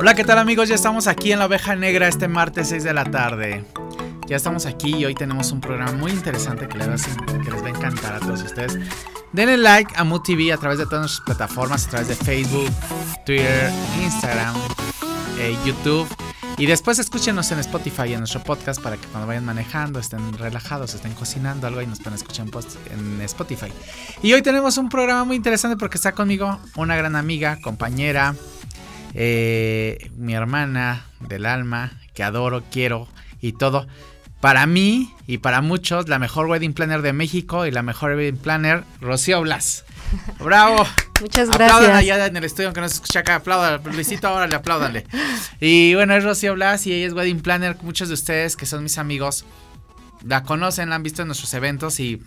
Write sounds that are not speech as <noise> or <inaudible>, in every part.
Hola, ¿qué tal amigos? Ya estamos aquí en la oveja negra este martes 6 de la tarde. Ya estamos aquí y hoy tenemos un programa muy interesante que les, va a, encantar a todos ustedes. Denle like a Mood TV a través de todas nuestras plataformas, a través de Facebook, Twitter, Instagram, eh, YouTube. Y después escúchenos en Spotify, en nuestro podcast, para que cuando vayan manejando, estén relajados, estén cocinando algo y nos puedan escuchar en, Spotify. Y hoy tenemos un programa muy interesante porque está conmigo una gran amiga, compañera, eh, mi hermana del alma, que adoro, quiero y todo. Para mí y para muchos, la mejor wedding planner de México y la mejor wedding planner, Rocío Blas. <laughs> ¡Bravo! Muchas gracias. Aplaudan allá en el estudio, aunque no se escucha acá. Aplaudan, Luisito, ahora le apláudanle. Y bueno, es Rocío Blas y ella es wedding planner. Muchos de ustedes que son mis amigos la conocen, la han visto en nuestros eventos y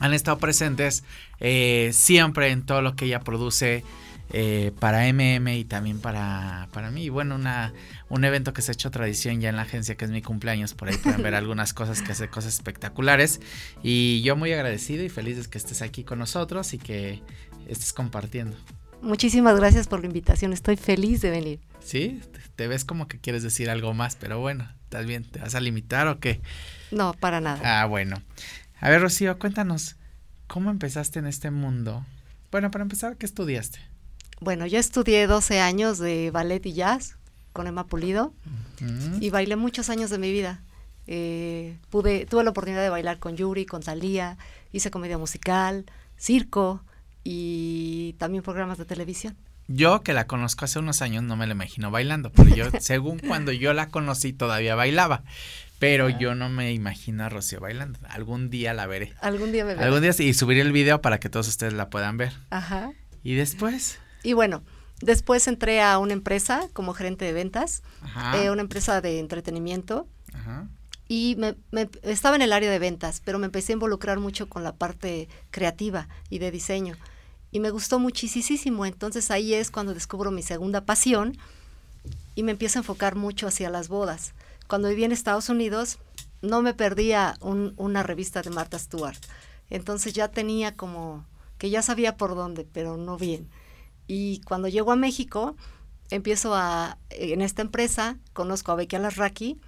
han estado presentes eh, siempre en todo lo que ella produce eh, para MM y también para, para mí. bueno, una, un evento que se ha hecho tradición ya en la agencia, que es mi cumpleaños. Por ahí pueden ver <laughs> algunas cosas que hace cosas espectaculares. Y yo muy agradecido y feliz de que estés aquí con nosotros y que estés compartiendo. Muchísimas gracias por la invitación. Estoy feliz de venir. Sí, te ves como que quieres decir algo más, pero bueno, ¿estás bien? ¿Te vas a limitar o qué? No, para nada. Ah, bueno. A ver, Rocío, cuéntanos, ¿cómo empezaste en este mundo? Bueno, para empezar, ¿qué estudiaste? Bueno, yo estudié 12 años de ballet y jazz con Emma Pulido y bailé muchos años de mi vida. Eh, pude, tuve la oportunidad de bailar con Yuri, con Talía, hice comedia musical, circo y también programas de televisión. Yo que la conozco hace unos años no me la imagino bailando, pero yo, <laughs> según cuando yo la conocí todavía bailaba. Pero ah. yo no me imagino a Rocío bailando. Algún día la veré. Algún día me veré. Algún día y subiré el video para que todos ustedes la puedan ver. Ajá. Y después. Y bueno, después entré a una empresa como gerente de ventas, eh, una empresa de entretenimiento. Y me, estaba en el área de ventas, pero me empecé a involucrar mucho con la parte creativa y de diseño. Y me gustó muchísimo. Entonces ahí es cuando descubro mi segunda pasión y me empiezo a enfocar mucho hacia las bodas. Cuando viví en Estados Unidos, no me perdía una revista de Martha Stewart. Entonces ya tenía como que ya sabía por dónde, pero no bien. Y cuando llego a México, empiezo a, en esta empresa, conozco a Becky Alasraki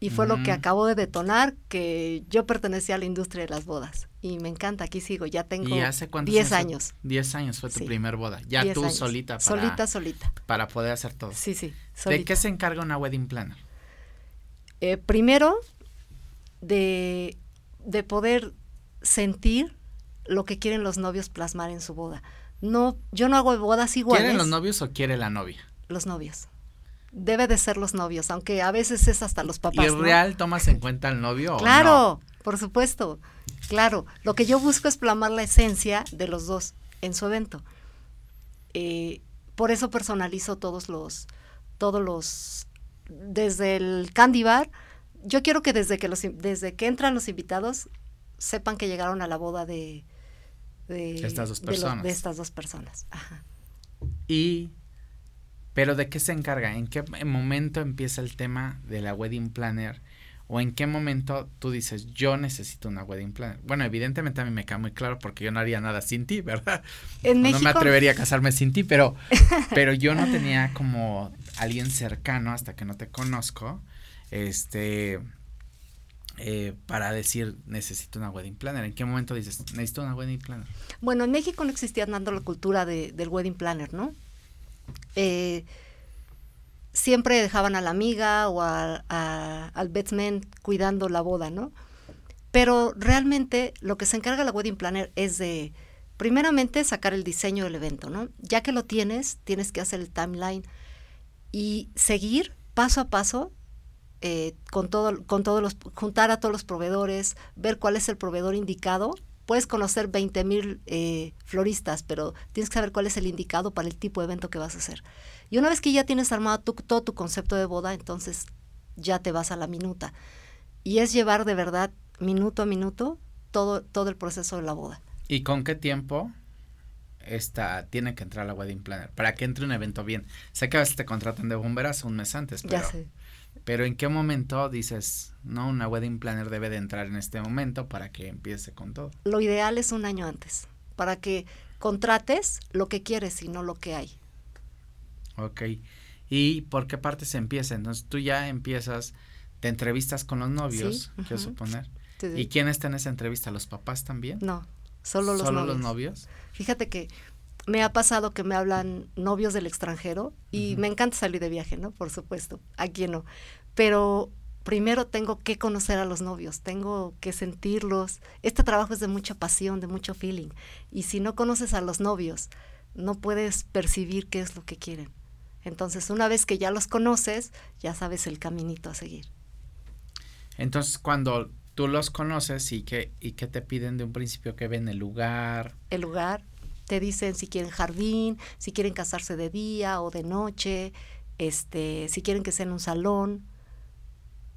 y fue lo que acabó de detonar que yo pertenecía a la industria de las bodas. Y me encanta, aquí sigo, ya tengo 10 años. 10 años fue tu primer boda, ya tú solita. Para, solita, solita. Para poder hacer todo. Sí, sí. ¿De qué se encarga una wedding planner? Eh, primero, de, de poder sentir lo que quieren los novios plasmar en su boda no, yo no hago bodas iguales. ¿Quieren los novios o quiere la novia? Los novios. Debe de ser los novios, aunque a veces es hasta los papás. ¿Y el real tomas en cuenta al novio? Claro, por supuesto. Claro. Lo que yo busco es plasmar la esencia de los dos en su evento. Eh, por eso personalizo todos los, todos los, desde el candy bar. Yo quiero que desde que los, desde que entran los invitados sepan que llegaron a la boda de, de estas dos personas. De, estas dos personas. Y, pero ¿de qué se encarga? ¿En qué momento empieza el tema de la wedding planner? ¿O en qué momento tú dices, yo necesito una wedding planner? Bueno, evidentemente a mí me queda muy claro porque yo no haría nada sin ti, ¿verdad? En no me atrevería a casarme sin ti, pero, <laughs> pero yo no tenía como alguien cercano hasta que no te conozco. Este, eh, para decir necesito una wedding planner? ¿En qué momento dices necesito una wedding planner? Bueno, en México no existía tanto la cultura de, del wedding planner, ¿no? Eh, siempre dejaban a la amiga o al bedman cuidando la boda, ¿no? Pero realmente lo que se encarga la wedding planner es de, primeramente, sacar el diseño del evento, ¿no? Ya que lo tienes, tienes que hacer el timeline y seguir paso a paso eh, con todo, con todos los, juntar a todos los proveedores, ver cuál es el proveedor indicado. Puedes conocer 20 mil eh, floristas, pero tienes que saber cuál es el indicado para el tipo de evento que vas a hacer. Y una vez que ya tienes armado todo tu concepto de boda, entonces ya te vas a la minuta. Y es llevar de verdad, minuto a minuto, todo, todo el proceso de la boda. ¿Y con qué tiempo esta, tiene que entrar la wedding planner? Para que entre un evento bien. Sé que a veces te contratan de bomberas un mes antes, pero... Ya sé. Pero ¿en qué momento dices, no, una wedding planner debe de entrar en este momento para que empiece con todo? Lo ideal es un año antes, para que contrates lo que quieres y no lo que hay. Ok. ¿Y por qué parte se empieza? Entonces tú ya empiezas, te entrevistas con los novios, quiero suponer. ¿Y quién está en esa entrevista? ¿Los papás también? No, solo los ¿Solo los novios? Fíjate que me ha pasado que me hablan novios del extranjero y me encanta salir de viaje, ¿no? Por supuesto, aquí no. Pero primero tengo que conocer a los novios, tengo que sentirlos. Este trabajo es de mucha pasión, de mucho feeling. Y si no conoces a los novios, no puedes percibir qué es lo que quieren. Entonces, una vez que ya los conoces, ya sabes el caminito a seguir. Entonces, cuando tú los conoces y que, y que te piden de un principio que ven el lugar. El lugar, te dicen si quieren jardín, si quieren casarse de día o de noche, este, si quieren que sea en un salón,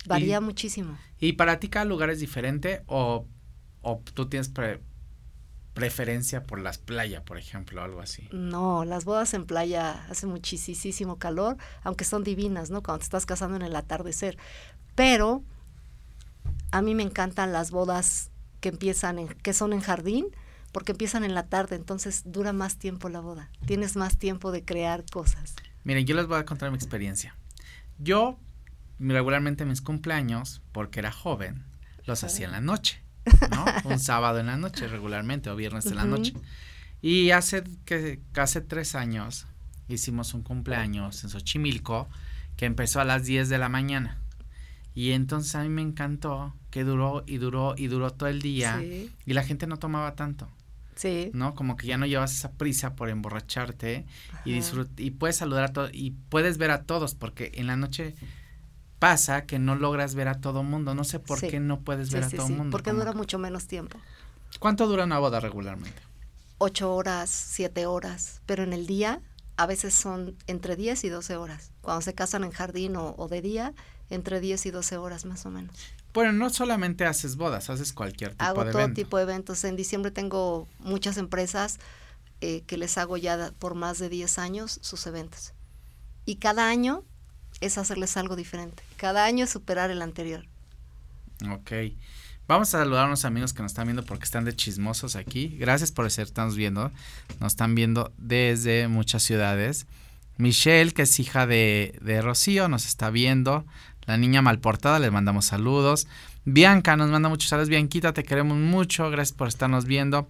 Varía muchísimo. ¿Y para ti cada lugar es diferente o, tú tienes preferencia por las playas, por ejemplo, algo así? No, las bodas en playa hace muchísimo calor, aunque son divinas, ¿no? Cuando te estás casando en el atardecer. Pero a mí me encantan las bodas que empiezan en, que son en jardín, porque empiezan en la tarde, entonces dura más tiempo la boda. Tienes más tiempo de crear cosas. Miren, yo les voy a contar mi experiencia. Yo regularmente mis cumpleaños, porque era joven, los hacía en la noche, ¿no? <laughs> Un sábado en la noche regularmente o viernes en la noche. Y hace que hace tres años hicimos un cumpleaños en Xochimilco que empezó a las 10 de la mañana. Y entonces a mí me encantó que duró y duró y duró todo el día y la gente no tomaba tanto. Sí. ¿No? Como que ya no llevas esa prisa por emborracharte y y puedes saludar a todos y puedes ver a todos porque en la noche pasa que no logras ver a todo mundo. No sé por qué no puedes ver a todo mundo. Porque dura mucho menos tiempo. ¿Cuánto dura una boda regularmente? Ocho horas, siete horas, pero en el día a veces son entre diez y doce horas. Cuando se casan en jardín o, de día, entre diez y doce horas más o menos. Bueno, no solamente haces bodas, haces cualquier tipo hago de todo tipo de eventos. En diciembre tengo muchas empresas eh, que les hago ya por más de diez años sus eventos. Y cada año es hacerles algo diferente. Cada año es superar el anterior. Ok. Vamos a saludar a unos amigos que nos están viendo porque están de chismosos aquí. Gracias por estarnos viendo. Nos están viendo desde muchas ciudades. Michelle, que es hija de, de Rocío, nos está viendo. La niña malportada, le mandamos saludos. Bianca nos manda muchos saludos. Bianquita, te queremos mucho. Gracias por estarnos viendo.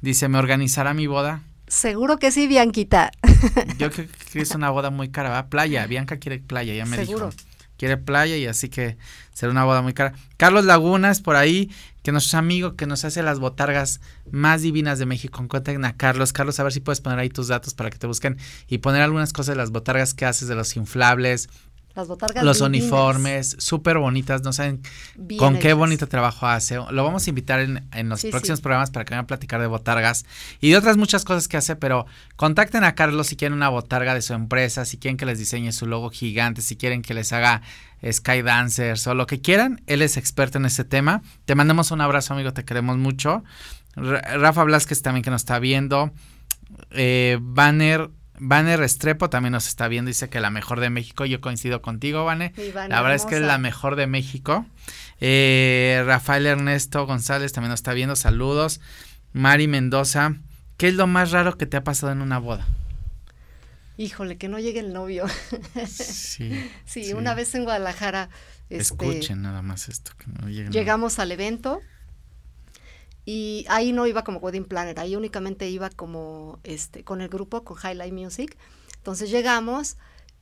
Dice, ¿me organizará mi boda? Seguro que sí, Bianquita. <laughs> Yo creo que es una boda muy cara, ¿va? Playa, Bianca quiere playa, ya me Seguro. dijo. Quiere playa y así que será una boda muy cara. Carlos Lagunas, por ahí, que nuestro amigo que nos hace las botargas más divinas de México. Contacten a Carlos. Carlos, a ver si puedes poner ahí tus datos para que te busquen y poner algunas cosas de las botargas que haces, de los inflables, las botargas Los uniformes, súper bonitas, no saben con qué bonito trabajo hace. Lo vamos a invitar en, los próximos programas para que vayan a platicar de botargas y de otras muchas cosas que hace, pero contacten a Carlos si quieren una botarga de su empresa, si quieren que les diseñe su logo gigante, si quieren que les haga Skydancers o lo que quieran. Él es experto en ese tema. Te mandamos un abrazo, amigo, te queremos mucho. Rafa Blasquez también que nos está viendo. Eh, Banner Banner Restrepo también nos está viendo, dice que la mejor de México. Yo coincido contigo, Vane. la verdad es que es la mejor de México. Eh, Rafael Ernesto González también nos está viendo, saludos. Mari Mendoza, ¿qué es lo más raro que te ha pasado en una boda? Híjole, que no llegue el novio. sí, <laughs> sí, una vez en Guadalajara. Este, Escuchen nada más esto. Que no llegamos al evento y ahí no iba como wedding planner, ahí únicamente iba como este con el grupo, con Highlight Music. Entonces llegamos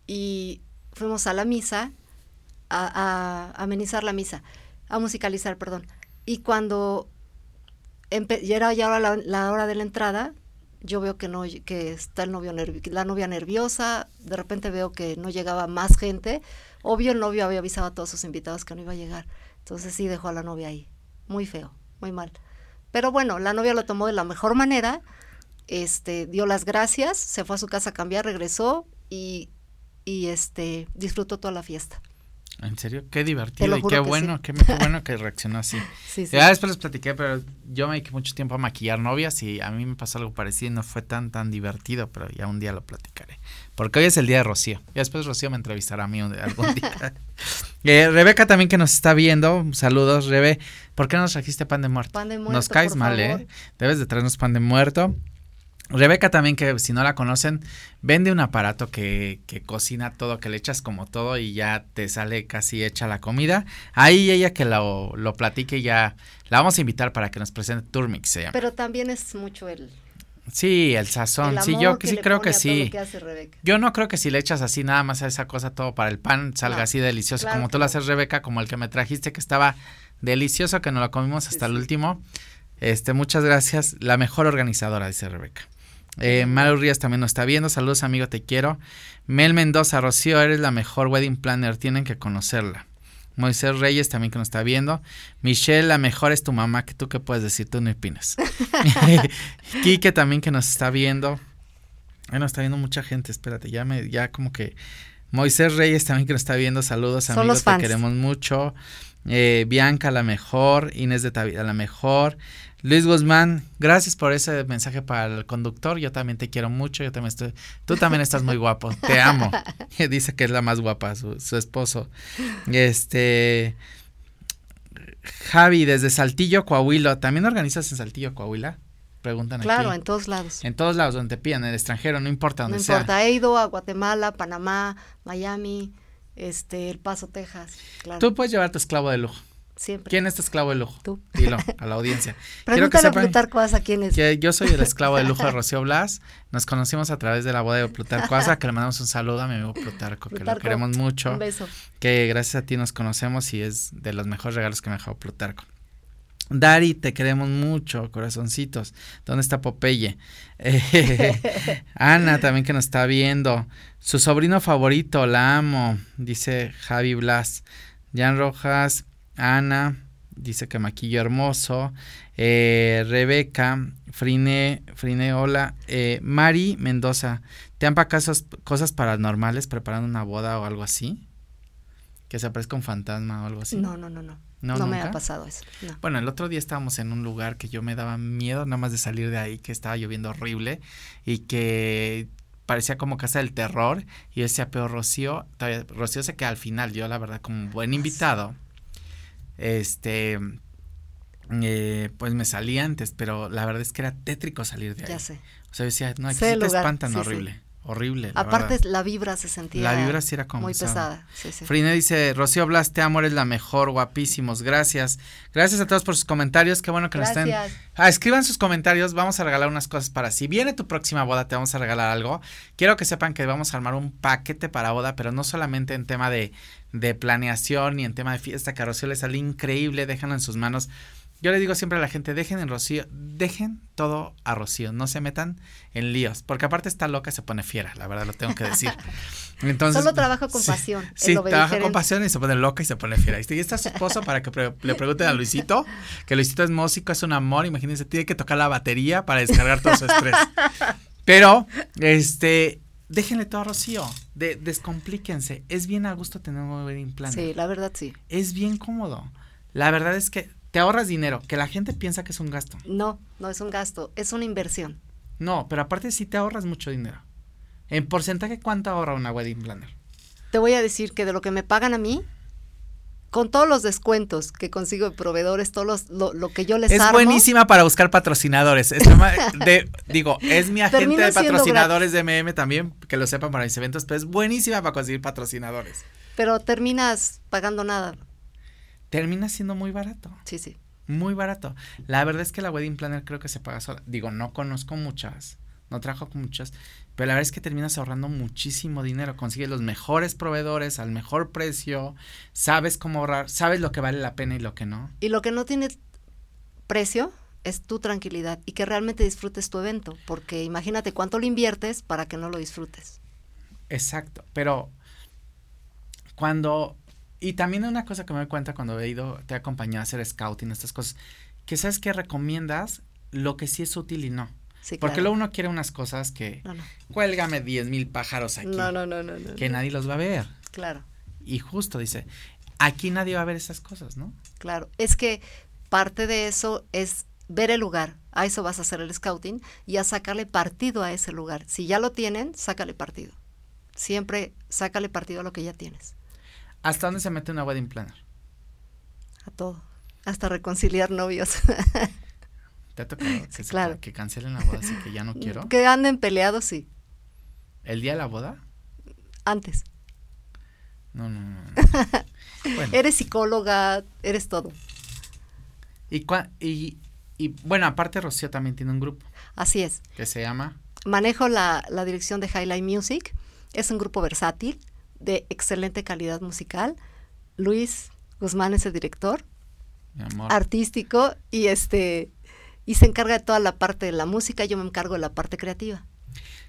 y fuimos a la misa, a, amenizar la misa, a musicalizar, perdón. Y cuando ya era ya la, hora de la entrada, yo veo que no que está el novio la novia nerviosa, de repente veo que no llegaba más gente. Obvio el novio había avisado a todos sus invitados que no iba a llegar. Entonces sí dejó a la novia ahí. Muy feo, muy mal. Pero bueno, la novia lo tomó de la mejor manera, este, dio las gracias, se fue a su casa a cambiar, regresó y, y este, disfrutó toda la fiesta. En serio, qué divertido y qué bueno, qué, bueno que reaccionó así. <laughs> Ya después les platiqué, pero yo me dediqué mucho tiempo a maquillar novias y a mí me pasó algo parecido y no fue tan tan divertido, pero ya un día lo platicaré. Porque hoy es el día de Rocío. Y después Rocío me entrevistará a mí algún día. <laughs> Eh, Rebeca también que nos está viendo, saludos Rebe. ¿Por qué no nos trajiste pan de muerto? Pan de muerto. Nos caes mal, ¿eh? Debes de traernos pan de muerto. Rebeca también, que si no la conocen, vende un aparato que, que, cocina todo, que le echas como todo y ya te sale casi hecha la comida. Ahí ella que lo, lo platique ya, la vamos a invitar para que nos presente Turmix. Pero también es mucho el... Sí, el sazón. el sí, yo que sí creo que sí. que hace Rebeca. Yo no creo que si le echas así nada más a esa cosa todo para el pan salga No, así delicioso claro como tú lo haces Rebeca, como el que me trajiste que estaba delicioso que nos lo comimos Sí, hasta el sí. último. Este, muchas gracias, la mejor organizadora dice Rebeca. Eh, Maru Rías también nos está viendo, saludos amigo, te quiero. Mel Mendoza, Rocío, eres la mejor wedding planner, tienen que conocerla. Moisés Reyes también que nos está viendo. Michelle, la mejor es tu mamá, que tú qué puedes decir, tú no opinas. <laughs> <laughs> Quique también que nos está viendo. Bueno, está viendo mucha gente, espérate, ya me, ya como que. Moisés Reyes también que nos está viendo, saludos Son amigos, te queremos mucho. Eh, Bianca, la mejor. Inés de Tavira, la mejor. Luis Guzmán, gracias por ese mensaje para el conductor. Yo también te quiero mucho. Yo también estoy. Tú también estás muy guapo. Te amo. <laughs> <laughs> Dice que es la más guapa, su, su esposo. Este. Javi, desde Saltillo, Coahuila. ¿También organizas en Saltillo, Coahuila? Preguntan Claro, aquí. en todos lados. En todos lados donde te pidan, en el extranjero, no importa No donde sea. importa, he ido a Guatemala, Panamá, Miami, este, El Paso, Texas. Claro, Tú puedes llevar tu esclavo de lujo. siempre. ¿Quién es tu esclavo de lujo? Tú. Dilo <laughs> a la audiencia. Pregúntale a Plutarco Asa quién es. que yo soy el esclavo de lujo de <laughs> Rocío Blas. Nos conocimos a través de la boda de Plutarco Asa, que le mandamos un saludo a mi amigo Plutarco, que lo Plutarco, queremos mucho. Un beso. que gracias a ti nos conocemos y es de los mejores regalos que me ha dejado Plutarco. Dari, te queremos mucho, corazoncitos. ¿Dónde está Popeye? Eh, <laughs> Ana también que nos está viendo. Su sobrino favorito, la amo, dice Javi Blas. Jan Rojas, Ana, dice que maquillo hermoso. Eh, Rebeca, Frine, Frine, hola. Eh, Mari Mendoza, ¿te han pasado cosas paranormales preparando una boda o algo así? Que se aparezca un fantasma o algo así. No, no, no, no. No, No, me ha pasado eso. No. Bueno, el otro día estábamos en un lugar que yo me daba miedo nada más de salir de ahí, que estaba lloviendo horrible y que parecía como casa del terror y decía, pero Rocío, todavía, Rocío se queda al final, yo la verdad como buen invitado, este, eh, pues me salí antes, pero la verdad es que era tétrico salir de ahí. Ya sé. O sea, yo decía, no, aquí sí te espantan sí, sí. Horrible, la Aparte, verdad. la vibra se sentía La vibra sí era como muy pesada. pesada. Sí, sí. Frine dice, Rocío Blas, te amo, eres la mejor, guapísimos, gracias. Gracias a todos por sus comentarios, qué bueno que nos estén Gracias. Ah, escriban sus comentarios, vamos a regalar unas cosas para si viene tu próxima boda, te vamos a regalar algo. Quiero que sepan que vamos a armar un paquete para boda, pero no solamente en tema de, de planeación ni en tema de fiesta, que a Rocío le sale increíble, déjenlo en sus manos. Yo le digo siempre a la gente, dejen en Rocío, dejen todo a Rocío, no se metan en líos, porque aparte está loca y se pone fiera, la verdad lo tengo que decir. <laughs> Entonces, Solo trabajo con sí, pasión, es Sí, trabaja con pasión y se pone loca y se pone fiera. Y está su esposo para que pre- le pregunten a Luisito, que Luisito es músico, es un amor, imagínense, tiene que tocar la batería para descargar todo su estrés. Pero, este, déjenle todo a Rocío, de, descomplíquense. Es bien a gusto tener un wedding planner. Sí, la verdad sí. Es bien cómodo. La verdad es que te ahorras dinero, que la gente piensa que es un gasto. No, no es un gasto, es una inversión. No, pero aparte sí te ahorras mucho dinero. En porcentaje, ¿cuánto ahorra una wedding planner? Te voy a decir que de lo que me pagan a mí, con todos los descuentos que consigo de proveedores, todo los- lo, lo que yo les Es armo, buenísima para buscar patrocinadores. Es tema <laughs> de- digo, es mi agente de patrocinadores de MM también, que lo sepan para mis eventos, pero es buenísima para conseguir patrocinadores. pero terminas pagando nada. Termina siendo muy barato, Sí, sí. muy barato. La verdad es que la wedding planner creo que se paga sola. Digo, no conozco muchas, no trabajo con muchas, pero la verdad es que terminas ahorrando muchísimo dinero. Consigues los mejores proveedores al mejor precio, sabes cómo ahorrar, sabes lo que vale la pena y lo que no. Y lo que no tiene precio es tu tranquilidad y que realmente disfrutes tu evento, porque imagínate cuánto lo inviertes para que no lo disfrutes. Exacto, pero cuando y también una cosa que me doy cuenta cuando he ido, te he acompañado a hacer scouting, estas cosas, que sabes que recomiendas lo que sí es útil y no. Sí, Porque claro. luego uno quiere unas cosas que, No, no. cuélgame 10 mil pájaros aquí, No, no, no, no, no, que nadie los va a ver. Claro, Y justo dice, aquí nadie va a ver esas cosas, ¿no? claro. Es que parte de eso es ver el lugar. A eso vas a hacer el scouting y a sacarle partido a ese lugar. Si ya lo tienen, sácale partido. Siempre sácale partido a lo que ya tienes. ¿Hasta dónde se mete una wedding planner? A todo. Hasta reconciliar novios. <laughs> ¿Te ha tocado que, Sí, se- claro. que cancelen la boda así que ya no <laughs> quiero? Que anden peleados, sí. ¿El día de la boda? Antes. No, no, no. no. <laughs> bueno, Eres psicóloga, eres todo. y, cua- y, y bueno, aparte Rocío también tiene un grupo Así es. que se llama Manejo la, la dirección de Highlight Music. Es un grupo versátil, de excelente calidad musical. Luis Guzmán es el director, artístico, y este y se encarga de toda la parte de la música, yo me encargo de la parte creativa.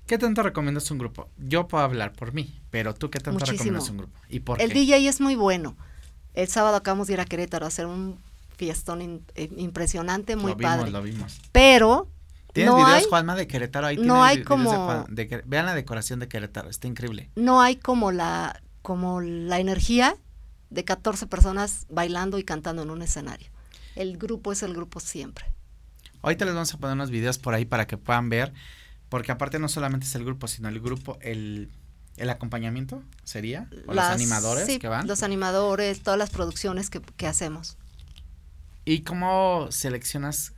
¿Qué tanto recomiendas un grupo? Yo puedo hablar por mí, pero tú qué tanto Muchísimo. recomiendas un grupo? ¿Y por El qué? DJ es muy bueno. El sábado acabamos de ir a Querétaro a hacer un fiestón in- eh, impresionante, muy lo vimos, padre. lo vimos. Pero ¿Tienes no videos, hay, Juanma, de Querétaro? Ahí no hay de como- Juan- de Quere- Vean la decoración de Querétaro, está increíble. no hay como la, como la energía de 14 personas bailando y cantando en un escenario. El grupo es el grupo siempre. Ahorita les vamos a poner unos videos por ahí para que puedan ver, porque aparte no solamente es el grupo, sino el grupo, el, el acompañamiento sería, o los animadores sí, que van. Los animadores, todas las producciones que, que hacemos. ¿Y cómo seleccionas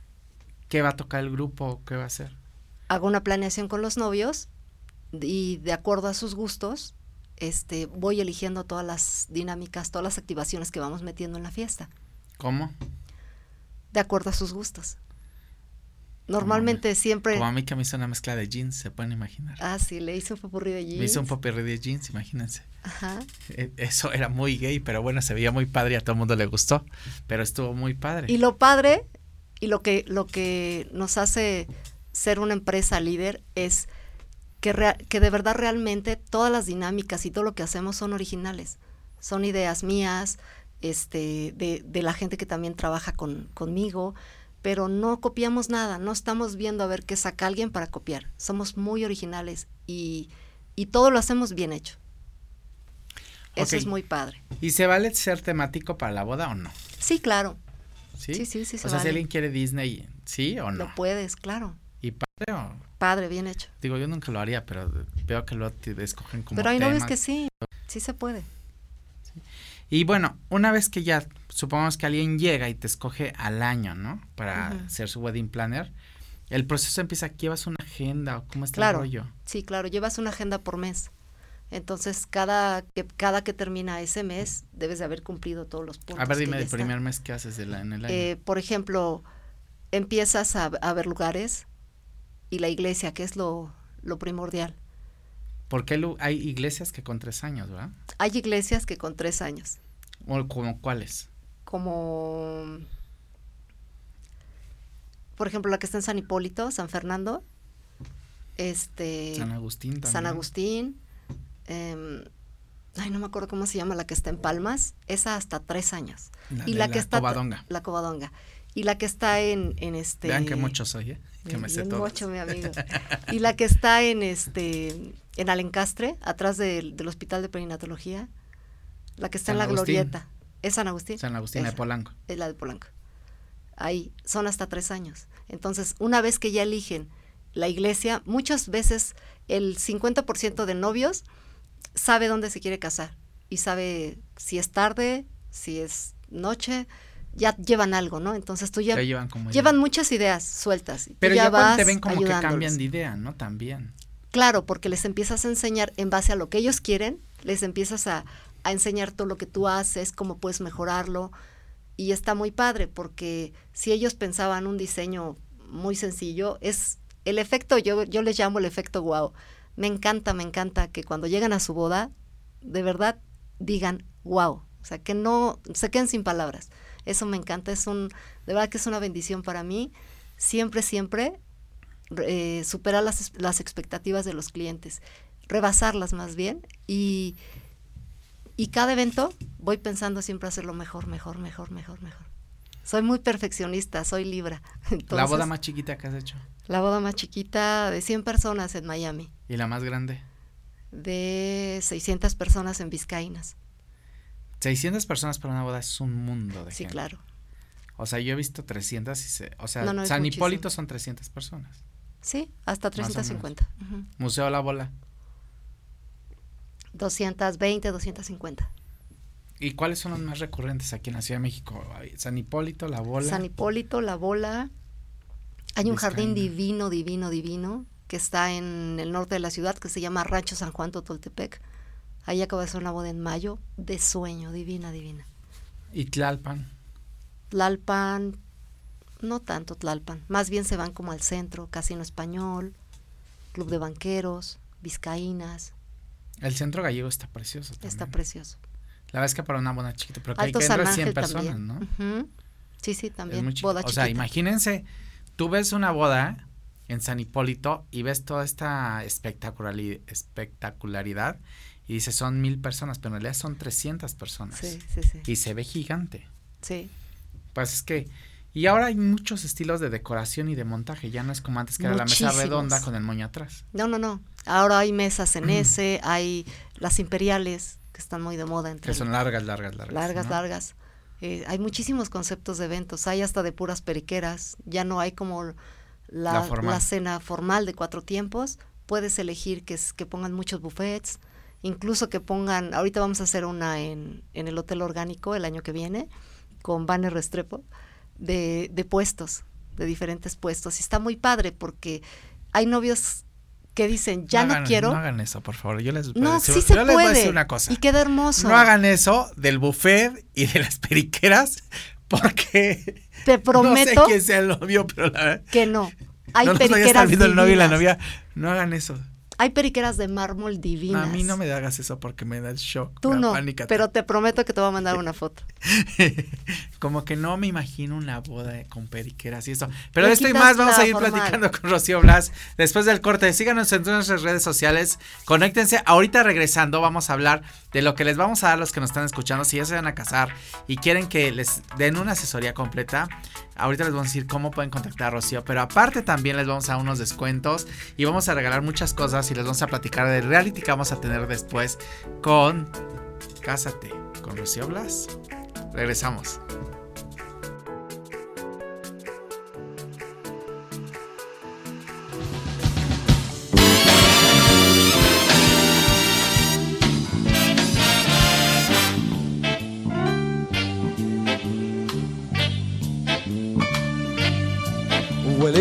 qué va a tocar el grupo, qué va a hacer? Hago una planeación con los novios y de acuerdo a sus gustos, este, voy eligiendo todas las dinámicas, todas las activaciones que vamos metiendo en la fiesta, ¿Cómo? de acuerdo a sus gustos. Normalmente siempre... Como a mí que me hizo una mezcla de jeans, se pueden imaginar. Ah, sí, le hice un popurrí de Me hizo un jeans. popurrí de jeans, imagínense. Ajá. Eh, Eso era muy gay, pero bueno, se veía muy padre y a todo el mundo le gustó. Pero estuvo muy padre. Y lo padre y lo que, lo que nos hace ser una empresa líder es que, de verdad realmente todas las dinámicas y todo lo que hacemos son originales. Son ideas mías, este, de, de la gente que también trabaja con, conmigo, pero no copiamos nada, no estamos viendo a ver qué saca alguien para copiar. Somos muy originales y, y todo lo hacemos bien hecho. Eso es muy padre. ¿Y se vale ser temático para la boda o no? Sí, claro. ¿Sí? Sí, sí, sí, se O sea, si vale. alguien quiere Disney, ¿sí o no? Lo puedes, claro. ¿Y padre o...? Padre, bien hecho. Digo, yo nunca lo haría, pero veo que lo escogen como Pero hay novios tema. que sí, sí se puede. Y bueno, una vez que ya, supongamos que alguien llega y te escoge al año, ¿no? Para Ujú. ser su wedding planner, el proceso empieza, ¿llevas una agenda o cómo está Claro. el rollo? Sí, claro, llevas una agenda por mes. Entonces, cada que, cada que termina ese mes, debes de haber cumplido todos los puntos. A ver, dime ya el están. primer mes que haces de la- en el año. Eh, por ejemplo, empiezas a, a ver lugares y la iglesia, que es lo, lo primordial. Porque hay iglesias que con tres años, ¿verdad? Hay iglesias que con tres años, ¿O como cuáles? como, por ejemplo, la que está en San Hipólito, San Fernando, este, San Agustín también. San Agustín. Em, ay, no me acuerdo cómo se llama la que está en Palmas. Esa hasta tres años. La y de la que está. Covadonga. La Covadonga. Y la que está en, en este. Vean que mucho soy, ¿eh? Que me sé todo. mocho, mi amigo. <laughs> Y la que está en este. En Alencastre, atrás del, del Hospital de Perinatología. La que está San en la Agustín. Glorieta. ¿Es San Agustín? San Agustín de. Polanco. Es la de Polanco. Ahí, son hasta tres años. Entonces, una vez que ya eligen la iglesia, muchas veces el 50% de novios sabe dónde se quiere casar y sabe si es tarde, si es noche, ya llevan algo, ¿no? Entonces tú ya, Ya llevan como llevan muchas ideas sueltas. Pero ya, cuando vas te ven como que cambian de idea, ¿no? También. Claro, porque les empiezas a enseñar en base a lo que ellos quieren, les empiezas a, a enseñar todo lo que tú haces, cómo puedes mejorarlo. Y está muy padre, porque si ellos pensaban un diseño muy sencillo, es el efecto, yo, yo les llamo el efecto wow. Me encanta, me encanta que cuando llegan a su boda, de verdad digan wow. O sea, que no se queden sin palabras. Eso me encanta, es un, de verdad que es una bendición para mí. Siempre, siempre eh, superar las, las expectativas de los clientes, rebasarlas más bien y, y cada evento voy pensando siempre hacerlo mejor, mejor, mejor, mejor, mejor. Soy muy perfeccionista, soy libra. <laughs> la boda más chiquita que has hecho. la boda más chiquita de 100 personas en Miami, Y la más grande. de 600 personas en Vizcaínas. 600 personas para una boda es un mundo de Sí, gente. claro. O sea, yo he visto 300 y se, o sea, No, no, es San. Hipólito son 300 personas. Sí, hasta Más o menos. 350. ujú. Museo La Bola. 220, 250. ¿Y cuáles son los más recurrentes aquí en la Ciudad de México? San Hipólito, La Bola. San Hipólito, La Bola, Hay un jardín divino, divino, divino, que está en el norte de la ciudad, que se llama Rancho San Juan Totoltepec. Ahí acaba de ser una boda en mayo, de sueño, divina, divina. ¿Y Tlalpan? Tlalpan, no tanto Tlalpan, más bien se van como al centro, Casino Español, Club de Banqueros, Vizcaínas. El centro gallego está precioso. También. Está precioso. La verdad es que para una boda chiquita, pero que hay que 100 personas, ¿no? Sí, sí, también. Boda o sea, imagínense, tú ves una boda en San Hipólito y ves toda esta espectacularidad y dices son mil personas, pero en realidad son 300 personas. Sí, sí, sí. Y se ve gigante. Sí. Pues es que y ahora hay muchos estilos de decoración y de montaje. Ya no es como antes que era la mesa redonda con el moño atrás. No, no, no. Ahora hay mesas en ese, hay las imperiales que están muy de moda. Entre que son largas, largas, largas. Largas, largas. Eh, hay muchísimos conceptos de eventos. Hay hasta de puras periqueras. Ya no hay como la, la, cena formal de cuatro tiempos. Puedes elegir que, que pongan muchos buffets. Incluso que pongan, ahorita vamos a hacer una en, en el Hotel Orgánico el año que viene con Banner Restrepo de, de puestos, de diferentes puestos. Y está muy padre porque hay novios que dicen, ya no, quiero. No hagan eso, por favor. Yo les, no, sí se puede. voy a decir una cosa. Y queda hermoso. No hagan eso del buffet y de las periqueras, <laughs> porque. Te prometo. No sé quién sea el novio, pero la verdad. Que no. Hay no periqueras. viendo el novio y la novia. No hagan eso. Hay periqueras de mármol divinas. A mí no me hagas eso porque me da el shock. Tú no, pero te prometo que te voy a mandar una foto. <laughs> Como que no me imagino una boda con periqueras y eso. Pero de esto y más vamos a ir platicando con Rocío Blas después del corte. Síganos en nuestras redes sociales. Conéctense. Ahorita regresando vamos a hablar de lo que les vamos a dar a los que nos están escuchando. Si ya se van a casar y quieren que les den una asesoría completa, ahorita les vamos a decir cómo pueden contactar a Rocío. Pero aparte también les vamos a unos descuentos y vamos a regalar muchas cosas y les vamos a platicar del reality que vamos a tener después con Cásate con Rocío Blas. Regresamos.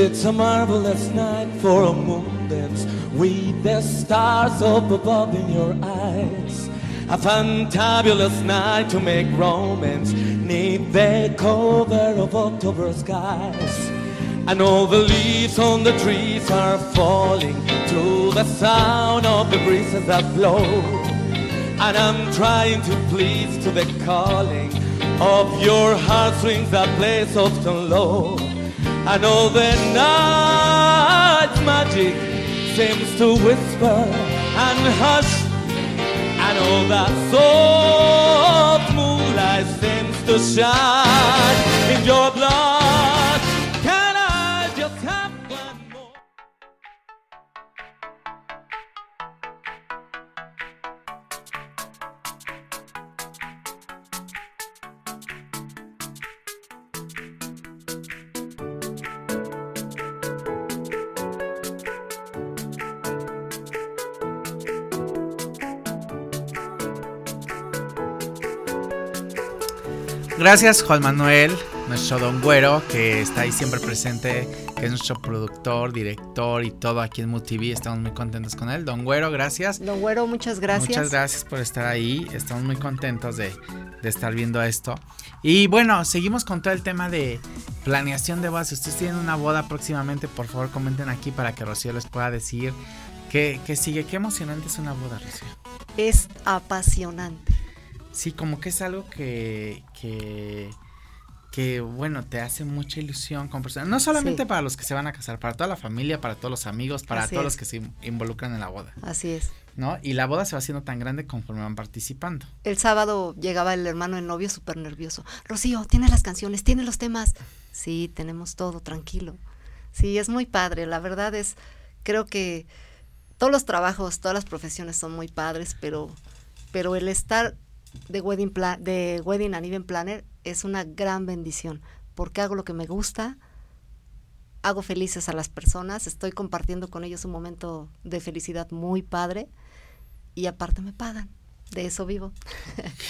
It's a marvelous night for a moon dance with the stars up above in your eyes. A fantabulous night to make romance neath the cover of October skies. And all the leaves on the trees are falling to the sound of the breezes that blow. And I'm trying to please to the calling of your heartstrings that play soft and low. I know the night's magic seems to whisper and hush. I know that soft moonlight seems to shine in your blood. Gracias Juan Manuel, nuestro don Güero, que está ahí siempre presente, que es nuestro productor, director y todo aquí en MUTV. Estamos muy contentos con él. Don Güero, gracias. Don Güero, muchas gracias. Muchas gracias por estar ahí. Estamos muy contentos de, de estar viendo esto. Y bueno, seguimos con todo el tema de planeación de bodas. Si ustedes tienen una boda próximamente, por favor comenten aquí para que Rocío les pueda decir que, que sigue. Qué emocionante es una boda, Rocío. Es apasionante. Sí, como que es algo que, que, que bueno, te hace mucha ilusión con personas. No solamente para los que se van a casar, para toda la familia, para todos los amigos, para todos los que se involucran en la boda. Así es. ¿No? Y la boda se va haciendo tan grande conforme van participando. El sábado llegaba el hermano del novio súper nervioso. Rocío, ¿tienes las canciones? ¿Tienes los temas? Sí, tenemos todo, tranquilo. Sí, es muy padre. La verdad es, creo que todos los trabajos, todas las profesiones son muy padres, pero, pero el estar de Wedding, plan, de wedding and Event Planner es una gran bendición, porque hago lo que me gusta, hago felices a las personas, estoy compartiendo con ellos un momento de felicidad muy padre y aparte me pagan. De eso vivo.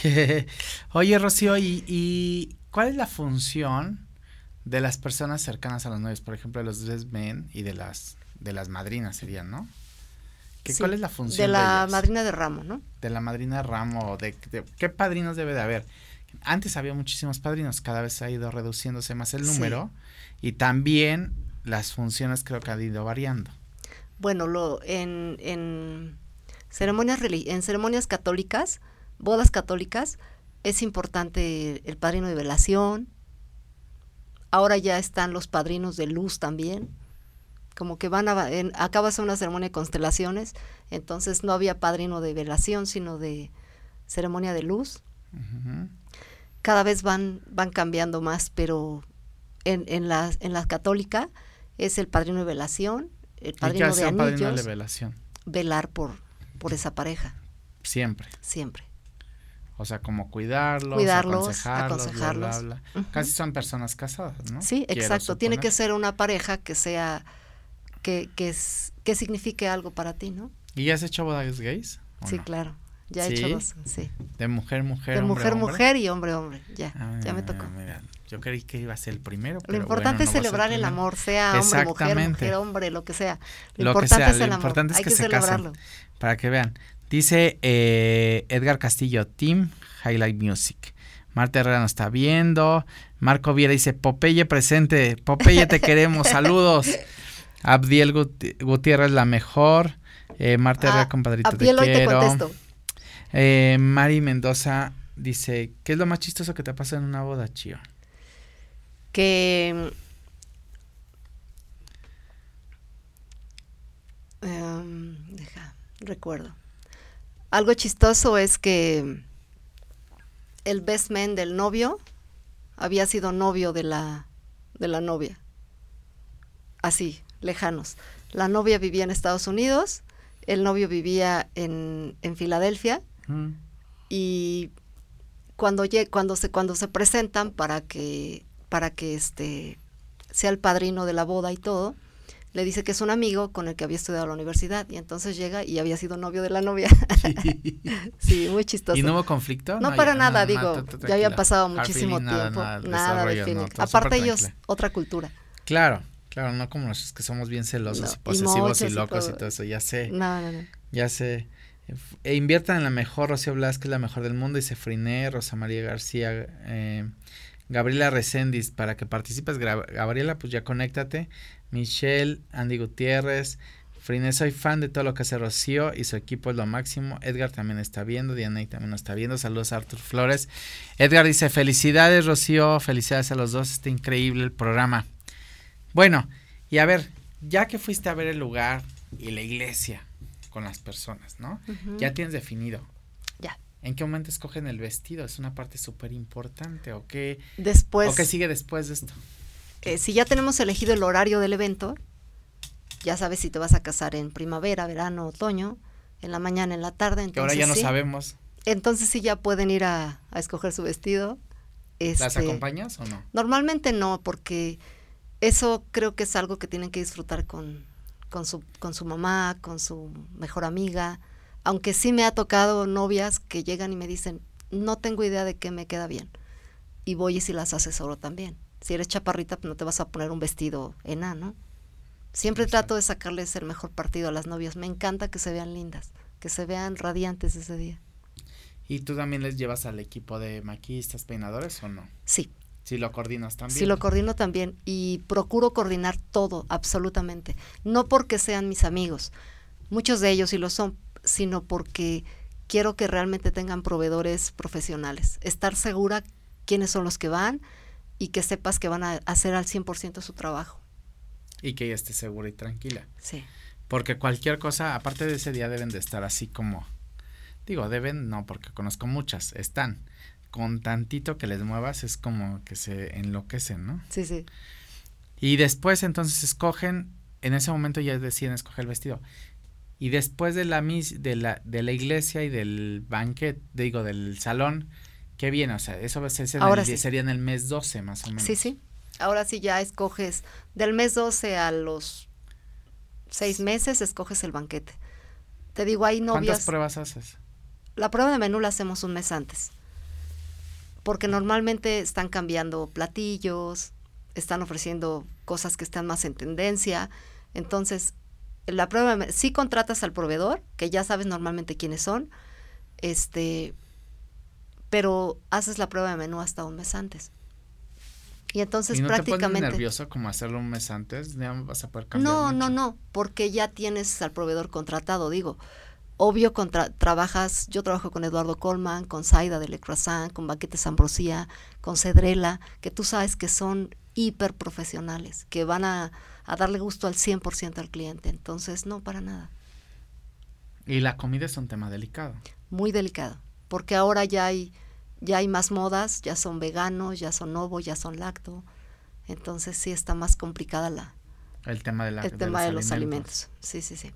<laughs> Oye, Rocío, ¿y, ¿y cuál es la función de las personas cercanas a los novios, por ejemplo, de los best men y de las de las madrinas serían, ¿no? ¿Qué, ¿Cuál es la función de la madrina de ramo, no? De la madrina de ramo, de, ¿qué padrinos debe de haber? Antes había muchísimos padrinos, cada vez ha ido reduciéndose más el número y también las funciones creo que han ido variando. Bueno, lo en, en ceremonias en ceremonias católicas, bodas católicas, es importante el padrino de velación. Ahora ya están los padrinos de luz también. Como que van a en, acaba de ser una ceremonia de constelaciones, entonces no había padrino de velación, sino de ceremonia de luz. Cada vez van van cambiando más, pero en, en la en la católica es el padrino de velación, el padrino de anillos. Padrino de velación? Velar por por esa pareja. Siempre. Siempre. O sea, como cuidarlos, cuidarlos aconsejarlos. Casi son personas casadas, ¿no? Sí, exacto. Tiene que ser una pareja que sea, que, que, es, que signifique algo para ti, ¿no? ¿Y ya has hecho bodas gays? Sí, claro. Ya he hecho dos, sí. De mujer, mujer, De mujer, mujer y hombre, hombre. Ya, ya me ah, tocó. yo creí que iba a ser el primero. lo importante es celebrar el amor, sea hombre, mujer, mujer, hombre, lo que sea. Lo, importante es el lo importante Es Hay que, se celebrarlo. para que vean. Dice eh, Edgar Castillo, Team Highlight Music. Marta Herrera nos está viendo. Marco Viera dice, Popeye presente. Popeye te queremos. <laughs> Saludos. Abdiel Gutiérrez la mejor. Eh, Marta Herrera, ah, compadrito, Abdiel, te quiero. Hoy te contesto. Eh, Mari Mendoza dice, ¿qué es lo más chistoso que te pasa en una boda, Chío? Que... Em, deja, recuerdo. Algo chistoso es que el best man del novio había sido novio de la, de la novia. Así, lejanos. La novia vivía en Estados Unidos, el novio vivía en, en Filadelfia mm. y cuando, cuando, se, cuando se presentan para que, para que este, sea el padrino de la boda y todo, le dice que es un amigo con el que había estudiado a la universidad y entonces llega y había sido novio de la novia. <laughs> sí, muy chistoso. ¿Y no hubo conflicto? No, para nada, digo, ya había pasado muchísimo tiempo. Nada, de fin. Aparte ellos, otra cultura. Claro, claro, no como los que somos bien celosos y posesivos y, locos y todo. eso, ya sé. No, no, no. Ya sé. E inviertan en la mejor, Rocío Blas, que es la mejor del mundo, dice Friné, Rosa María García, eh, Gabriela Recendis, para que participes, Gabriela, pues ya conéctate. Michelle, Andy Gutiérrez, Frine, soy fan de todo lo que hace Rocío y su equipo es lo máximo. Edgar también está viendo, Diana también nos está viendo. Saludos a Artur Flores. Edgar dice, felicidades Rocío, felicidades a los dos, está increíble el programa. Bueno, y a ver, ya que fuiste a ver el lugar y la iglesia con las personas, ¿no? Ya tienes definido. Ya. ¿En qué momento escogen el vestido? Es una parte súper importante. ¿O qué? Después. ¿O qué sigue después de esto? Eh, si ya tenemos elegido el horario del evento, ya sabes si te vas a casar en primavera, verano, otoño, en la mañana, en la tarde. Entonces, que ahora ya no sabemos. Entonces sí ya pueden ir a, escoger su vestido. ¿Las este, acompañas o no? Normalmente no, porque eso creo que es algo que tienen que disfrutar con, con, su, con su mamá, con su mejor amiga. Aunque sí me ha tocado novias que llegan y me dicen, no tengo idea de qué me queda bien. Y voy y si las asesoro también si eres chaparrita, pues no te vas a poner un vestido enano. Siempre trato de sacarles el mejor partido a las novias. Me encanta que se vean lindas, que se vean radiantes ese día. ¿Y tú también les llevas al equipo de maquillistas, peinadores o no? Sí. Si lo coordinas también. Sí, lo coordino también y procuro coordinar todo, absolutamente. No porque sean mis amigos, muchos de ellos sí lo son, sino porque quiero que realmente tengan proveedores profesionales. Estar segura quiénes son los que van, y que sepas que van a hacer al 100% su trabajo. Y que ella esté segura y tranquila. Sí. Porque cualquier cosa, aparte de ese día, deben de estar así como, digo, deben, no, porque conozco muchas, están. Con tantito que les muevas es como que se enloquecen, ¿no? Sí, sí. Y después entonces escogen, en ese momento ya deciden escoger el vestido. Y después de la, de la, de la iglesia y del banquete, digo, del salón, Qué bien, o sea, eso va a ser sería en el mes 12 más o menos. Sí, sí. Ahora sí ya escoges del mes 12 a los seis meses, escoges el banquete. Te digo, hay novias. ¿Cuántas pruebas haces? La prueba de menú la hacemos un mes antes. Porque normalmente están cambiando platillos, están ofreciendo cosas que están más en tendencia. Entonces, la prueba, si contratas al proveedor, que ya sabes normalmente quiénes son, este, pero haces la prueba de menú hasta un mes antes. Y entonces ¿Y no prácticamente... Te nervioso como hacerlo un mes antes? Ya vas a poder cambiar No, mucho. no, no, porque ya tienes al proveedor contratado, digo. Obvio, contra, trabajas, yo trabajo con Eduardo Colman, con Saida de Le Croissant, con Banquetes Ambrosía, con Cedrela, que tú sabes que son hiper profesionales, que van a, a darle gusto al 100% al cliente. Entonces, no, para nada. Y la comida es un tema delicado. Muy delicado, porque ahora ya hay, ya hay más modas, ya son veganos, ya son ovo, ya son lacto. Entonces sí está más complicada la, el tema de, la, el de tema los de los alimentos. alimentos. Sí, sí, sí.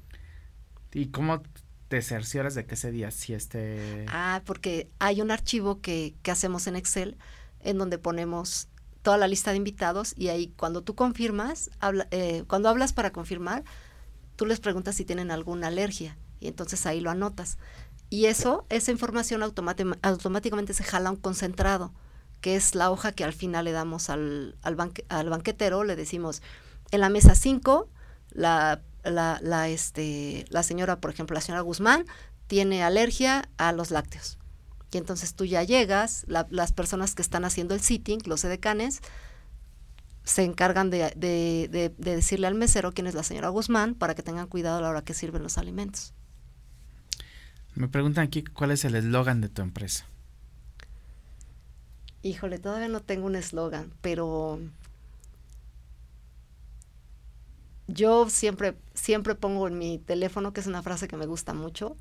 ¿Y cómo te cercioras de que ese día sí esté...? Ah, porque hay un archivo que, que hacemos en Excel en donde ponemos toda la lista de invitados y ahí cuando tú confirmas, habla, eh, cuando hablas para confirmar, tú les preguntas si tienen alguna alergia y entonces ahí lo anotas. Y eso, esa información automáticamente se jala un concentrado, que es la hoja que al final le damos al, al, banque, al banquetero, le decimos, en la mesa 5, la, la, la, este, la señora, por ejemplo, la señora Guzmán, tiene alergia a los lácteos. Y entonces tú ya llegas, la, las personas que están haciendo el sitting, los edecanes, se encargan de, de, de, de, decirle al mesero quién es la señora Guzmán para que tengan cuidado a la hora que sirven los alimentos. Me preguntan aquí cuál es el eslogan de tu empresa. Híjole, todavía no tengo un eslogan, pero yo siempre, siempre pongo en mi teléfono, que es una frase que me gusta mucho,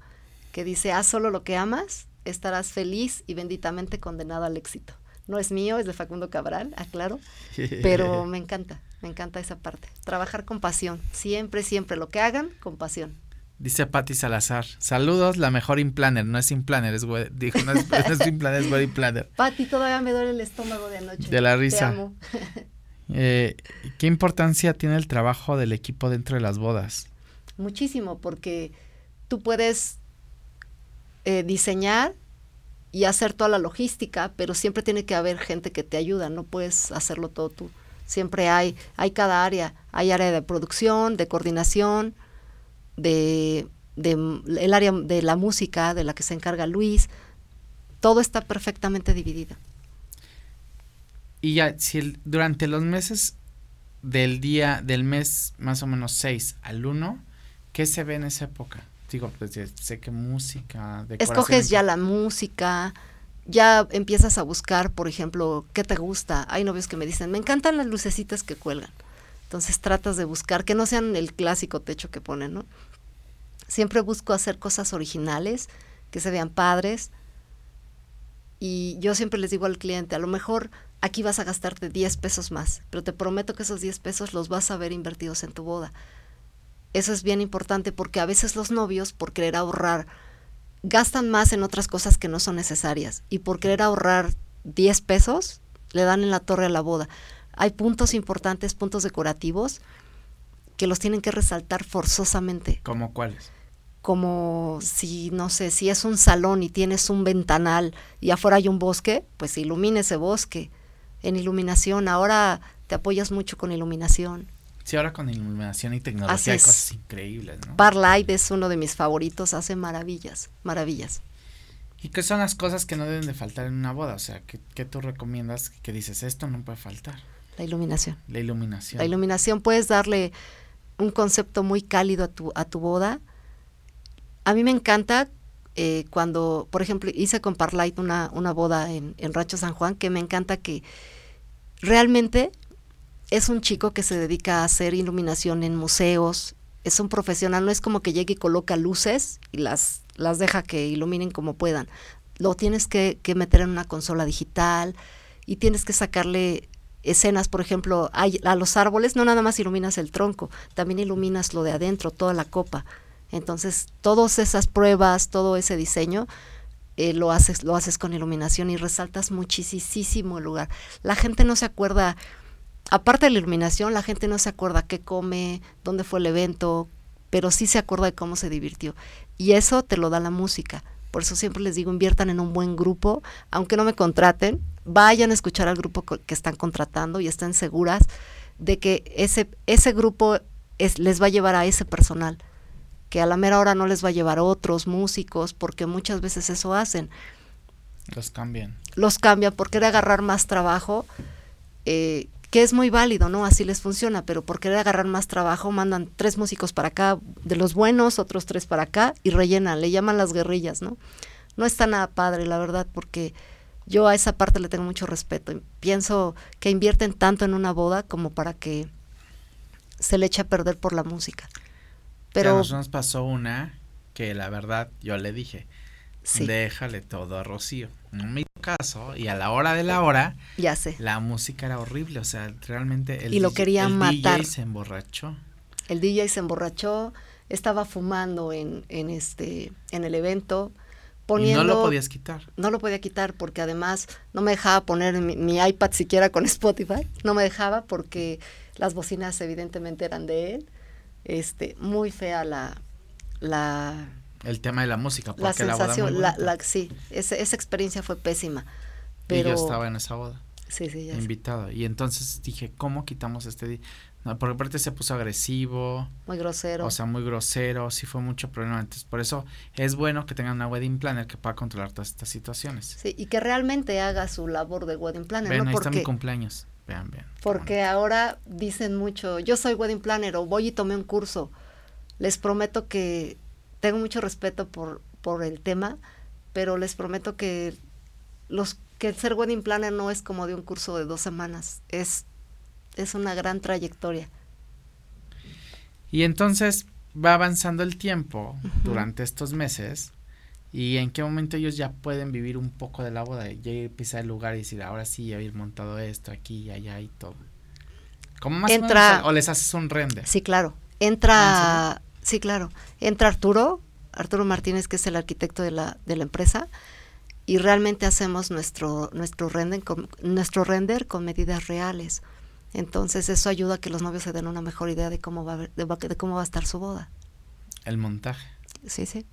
que dice, haz solo lo que amas, estarás feliz y benditamente condenado al éxito. No es mío, es de Facundo Cabral, aclaro, <laughs> pero me encanta, me encanta esa parte. Trabajar con pasión, siempre, siempre lo que hagan, con pasión. Dice Patti Salazar, saludos, la mejor Implanner, no es Implanner, es we dijo, no es, <laughs> no es Implanner, es Wedding Planner. Patti, todavía me duele el estómago de anoche. De la risa. Te amo. <laughs> eh, ¿Qué importancia tiene el trabajo del equipo dentro de las bodas? Muchísimo, porque tú puedes eh, diseñar y hacer toda la logística, pero siempre tiene que haber gente que te ayuda, no puedes hacerlo todo tú. Siempre hay, hay cada área, hay área de producción, de coordinación, de, de, el área de la música, de la que se encarga Luis, todo está perfectamente dividido. Y ya, si el, durante los meses del día, del mes más o menos 6 al 1, ¿qué se ve en esa época? Digo, pues sé que música, Escoges ya la música, ya empiezas a buscar, por ejemplo, qué te gusta. Hay novios que me dicen, me encantan las lucecitas que cuelgan. Entonces tratas de buscar que no sean el clásico techo que ponen, ¿no? Siempre busco hacer cosas originales, que se vean padres. Y yo siempre les digo al cliente, a lo mejor aquí vas a gastarte 10 pesos más, pero te prometo que esos 10 pesos los vas a ver invertidos en tu boda. Eso es bien importante porque a veces los novios, por querer ahorrar, gastan más en otras cosas que no son necesarias. Y por querer ahorrar 10 pesos, le dan en la torre a la boda. Hay puntos importantes, puntos decorativos, que los tienen que resaltar forzosamente. ¿Cómo cuáles? Como si, no sé, si es un salón y tienes un ventanal y afuera hay un bosque, pues ilumine ese bosque. En iluminación, ahora te apoyas mucho con iluminación. Sí, ahora con iluminación y tecnología hay cosas increíbles, ¿no? Barlight es uno de mis favoritos, hace maravillas, maravillas. ¿Y qué son las cosas que no deben de faltar en una boda? O sea, ¿qué, qué tú recomiendas que dices, esto no puede faltar? La iluminación. La iluminación. La iluminación, puedes darle un concepto muy cálido a tu, a tu boda. A mí me encanta eh, cuando, por ejemplo, hice con Parlight una, una boda en, en Rancho San Juan, que me encanta que realmente es un chico que se dedica a hacer iluminación en museos, es un profesional, no es como que llegue y coloca luces y las, las deja que iluminen como puedan. Lo tienes que, que meter en una consola digital y tienes que sacarle escenas, por ejemplo, a los árboles no nada más iluminas el tronco, también iluminas lo de adentro, toda la copa. Entonces, todas esas pruebas, todo ese diseño, eh, lo haces, lo haces con iluminación y resaltas muchísimo el lugar. La gente no se acuerda, aparte de la iluminación, la gente no se acuerda qué come, dónde fue el evento, pero sí se acuerda de cómo se divirtió. Y eso te lo da la música, Por eso siempre les digo, inviertan en un buen grupo, aunque no me contraten, vayan a escuchar al grupo que están contratando y estén seguras de que ese, ese grupo es, les va a llevar a ese personal, que a la mera hora no les va a llevar otros músicos, porque muchas veces eso hacen. Los cambian. Los cambian por querer agarrar más trabajo, eh, que es muy válido, ¿no? Así les funciona, pero por querer agarrar más trabajo mandan tres músicos para acá, de los buenos, otros tres para acá, y rellenan, le llaman las guerrillas, ¿no? No está nada padre, la verdad, porque yo a esa parte le tengo mucho respeto. Pienso que invierten tanto en una boda como para que se le eche a perder por la música. Pero a nosotros nos pasó una que la verdad yo le dije, déjale todo a Rocío. En mi caso, y a la hora de la hora, ya sé. La música era horrible, o sea, realmente el, y lo querían el matar. DJ se emborrachó. El DJ se emborrachó, estaba fumando en, en este en el evento no lo podías quitar. No lo podía quitar porque además no me dejaba poner mi, iPad siquiera con <laughs> Spotify. No me dejaba porque las bocinas evidentemente eran de él. Este, muy fea la... la el tema de la música. Porque la sensación, la, la, sí, esa, esa experiencia fue pésima. Pero, y yo estaba en esa boda. Sí, sí, ya Invitado. Y entonces dije, ¿cómo quitamos este no, porque aparte se puso agresivo. Muy grosero. O sea, muy grosero, sí fue mucho problema. Entonces, por eso es bueno que tengan una wedding planner que pueda controlar todas estas situaciones. Sí, y que realmente haga su labor de wedding planner. Ven, ¿no? ahí está mi cumpleaños. Vean, vean. Porque ahora dicen mucho, yo soy wedding planner o voy y tomé un curso. Les prometo que tengo mucho respeto por, por el tema, pero les prometo que los que el ser wedding planner no es como de un curso de dos semanas, es es una gran trayectoria. Y entonces va avanzando el tiempo durante estos meses y en qué momento ellos ya pueden vivir un poco de la boda, ya ir pisar el lugar y decir, ahora sí, haber montado esto aquí y allá y todo. ¿Cómo más Entra, o, les haces un render? Sí, claro. Entra, ¿Ah, sí, claro. Entra Arturo, Arturo Martínez, que es el arquitecto de la, de la empresa, y realmente hacemos nuestro, nuestro, render nuestro render con medidas reales. Entonces eso ayuda a que los novios se den una mejor idea de cómo va a, de, cómo va a estar su boda. El montaje. Sí, sí,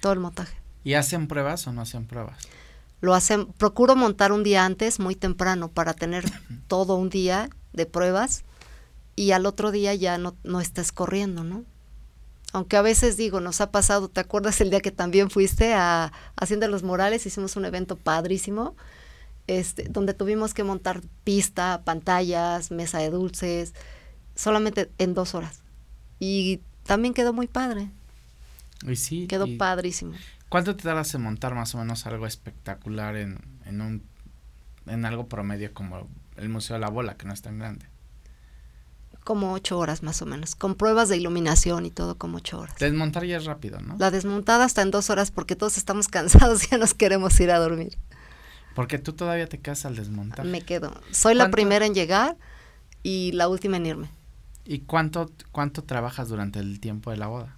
todo el montaje. ¿Y hacen pruebas o no hacen pruebas? Lo hacen, procuro montar un día antes, muy temprano, para tener <laughs> todo un día de pruebas y al otro día ya no, no estés corriendo, ¿no? Aunque a veces digo, nos ha pasado, ¿te acuerdas el día que también fuiste a Hacienda Los Morales? Hicimos un evento padrísimo este, donde tuvimos que montar pista, pantallas, mesa de dulces, solamente en dos horas. Y también quedó muy padre. Y sí. Quedó padrísimo. ¿Cuánto te tardas en montar más o menos algo espectacular en, en, un, en algo promedio como el Museo de la Bola, que no es tan grande? Como ocho horas más o menos, con pruebas de iluminación y todo como ocho horas. Desmontar ya es rápido, ¿no? La desmontada está en dos horas porque todos estamos <laughs> cansados y ya nos queremos ir a dormir. Porque tú todavía te quedas al desmontar. Me quedo. Soy la primera en llegar y la última en irme. ¿Y cuánto, cuánto trabajas durante el tiempo de la boda?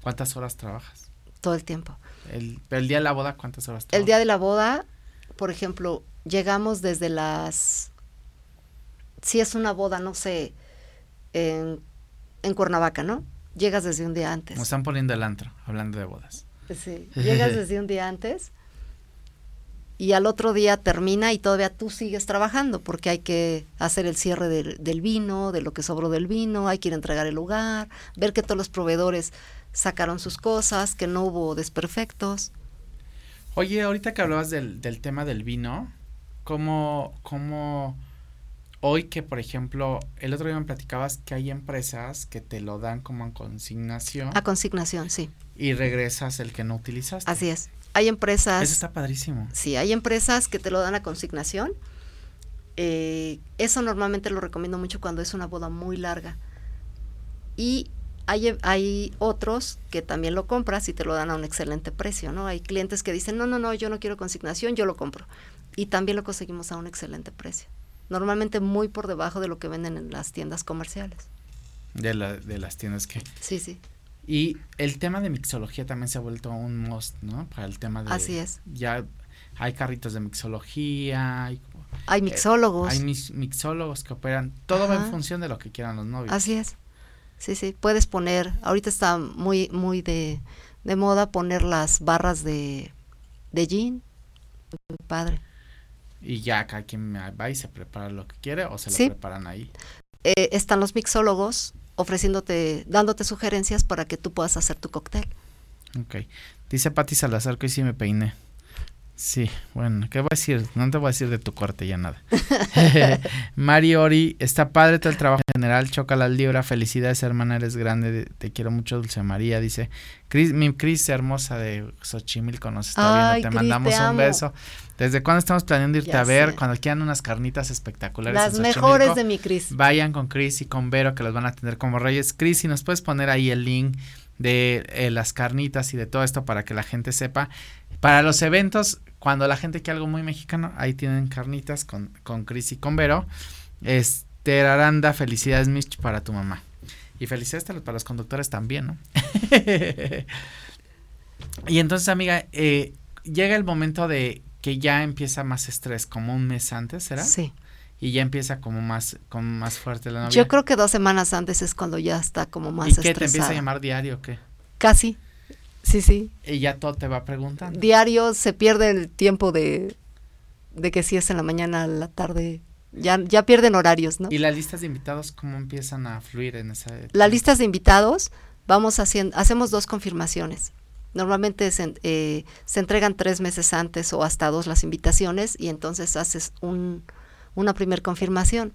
¿Cuántas horas trabajas? Todo el tiempo. El, el día de la boda, ¿cuántas horas? El día de la boda, por ejemplo, llegamos desde las... Si es una boda, no sé, en, en Cuernavaca, ¿no? Llegas desde un día antes. Nos están poniendo el antro, hablando de bodas. Sí, llegas <laughs> desde un día antes y al otro día termina y todavía tú sigues trabajando porque hay que hacer el cierre del, vino, de lo que sobró del vino, hay que ir a entregar el lugar, ver que todos los proveedores sacaron sus cosas, que no hubo desperfectos. Oye, ahorita que hablabas del, del tema del vino, ¿cómo, ¿cómo hoy que, por ejemplo, el otro día me platicabas que hay empresas que te lo dan como a consignación? A consignación, sí. Y regresas el que no utilizaste. Así es. Hay empresas. Eso está padrísimo. Sí, hay empresas que te lo dan a consignación. Eh, eso normalmente lo recomiendo mucho cuando es una boda muy larga. Y hay, hay otros que también lo compras y te lo dan a un excelente precio, ¿no? Hay clientes que dicen, no, no, no, yo no quiero consignación, yo lo compro. Y también lo conseguimos a un excelente precio. Normalmente muy por debajo de lo que venden en las tiendas comerciales. De, la, de las tiendas que... Sí, sí. Y el tema de mixología también se ha vuelto un must, ¿no? Para el tema de... Así es. Ya hay carritos de mixología. Hay, hay mixólogos. hay mixólogos que operan. Todo va en función de lo que quieran los novios. Así es. Sí, sí. Puedes poner, ahorita está muy, muy de, de moda poner las barras de, de gin, muy padre. Y ya cada quien va y se prepara lo que quiere o se lo Sí. preparan ahí. Eh, están los mixólogos ofreciéndote, dándote sugerencias para que tú puedas hacer tu cóctel. Ok. Dice Pati Salazar que hoy sí me peiné. Sí, bueno, ¿qué voy a decir? No te voy a decir de tu corte ya nada. <laughs> <laughs> Mari Ori, está padre todo el trabajo en general, choca la libra, felicidades hermana, eres grande, te quiero mucho, Dulce María, dice. Cris, mi Cris hermosa de Xochimilco nos está Ay, viendo, te Cris, mandamos te un beso. ¿Desde cuándo estamos planeando irte Ya a ver? sé. Cuando quieran unas carnitas espectaculares. Las en mejores de mi Cris. Vayan con Chris y con Vero que los van a tener como reyes. Chris, si nos puedes poner ahí el link de eh, las carnitas y de todo esto para que la gente sepa. Para los eventos, cuando la gente quiere algo muy mexicano, ahí tienen carnitas con, con Chris y con Vero. Esther Aranda, felicidades Mitch para tu mamá. Y felicidades para los conductores también, ¿no? <laughs> y entonces, amiga, eh, llega el momento de que ya empieza más estrés, como un mes antes, ¿será? Sí. Y ya empieza como más, como más fuerte la novia. Yo creo que dos semanas antes es cuando ya está como más ¿Y qué te empieza a llamar diario o qué? Casi. Sí, sí. Y ya todo te va preguntando. Diario se pierde el tiempo de, de que si es en la mañana, en la tarde. Ya, ya pierden horarios, ¿no? ¿Y las listas de invitados cómo empiezan a fluir en esa Las listas de invitados, vamos haciendo, hacemos dos confirmaciones. Normalmente se, eh, se entregan tres meses antes o hasta dos las invitaciones y entonces haces un, una primer confirmación.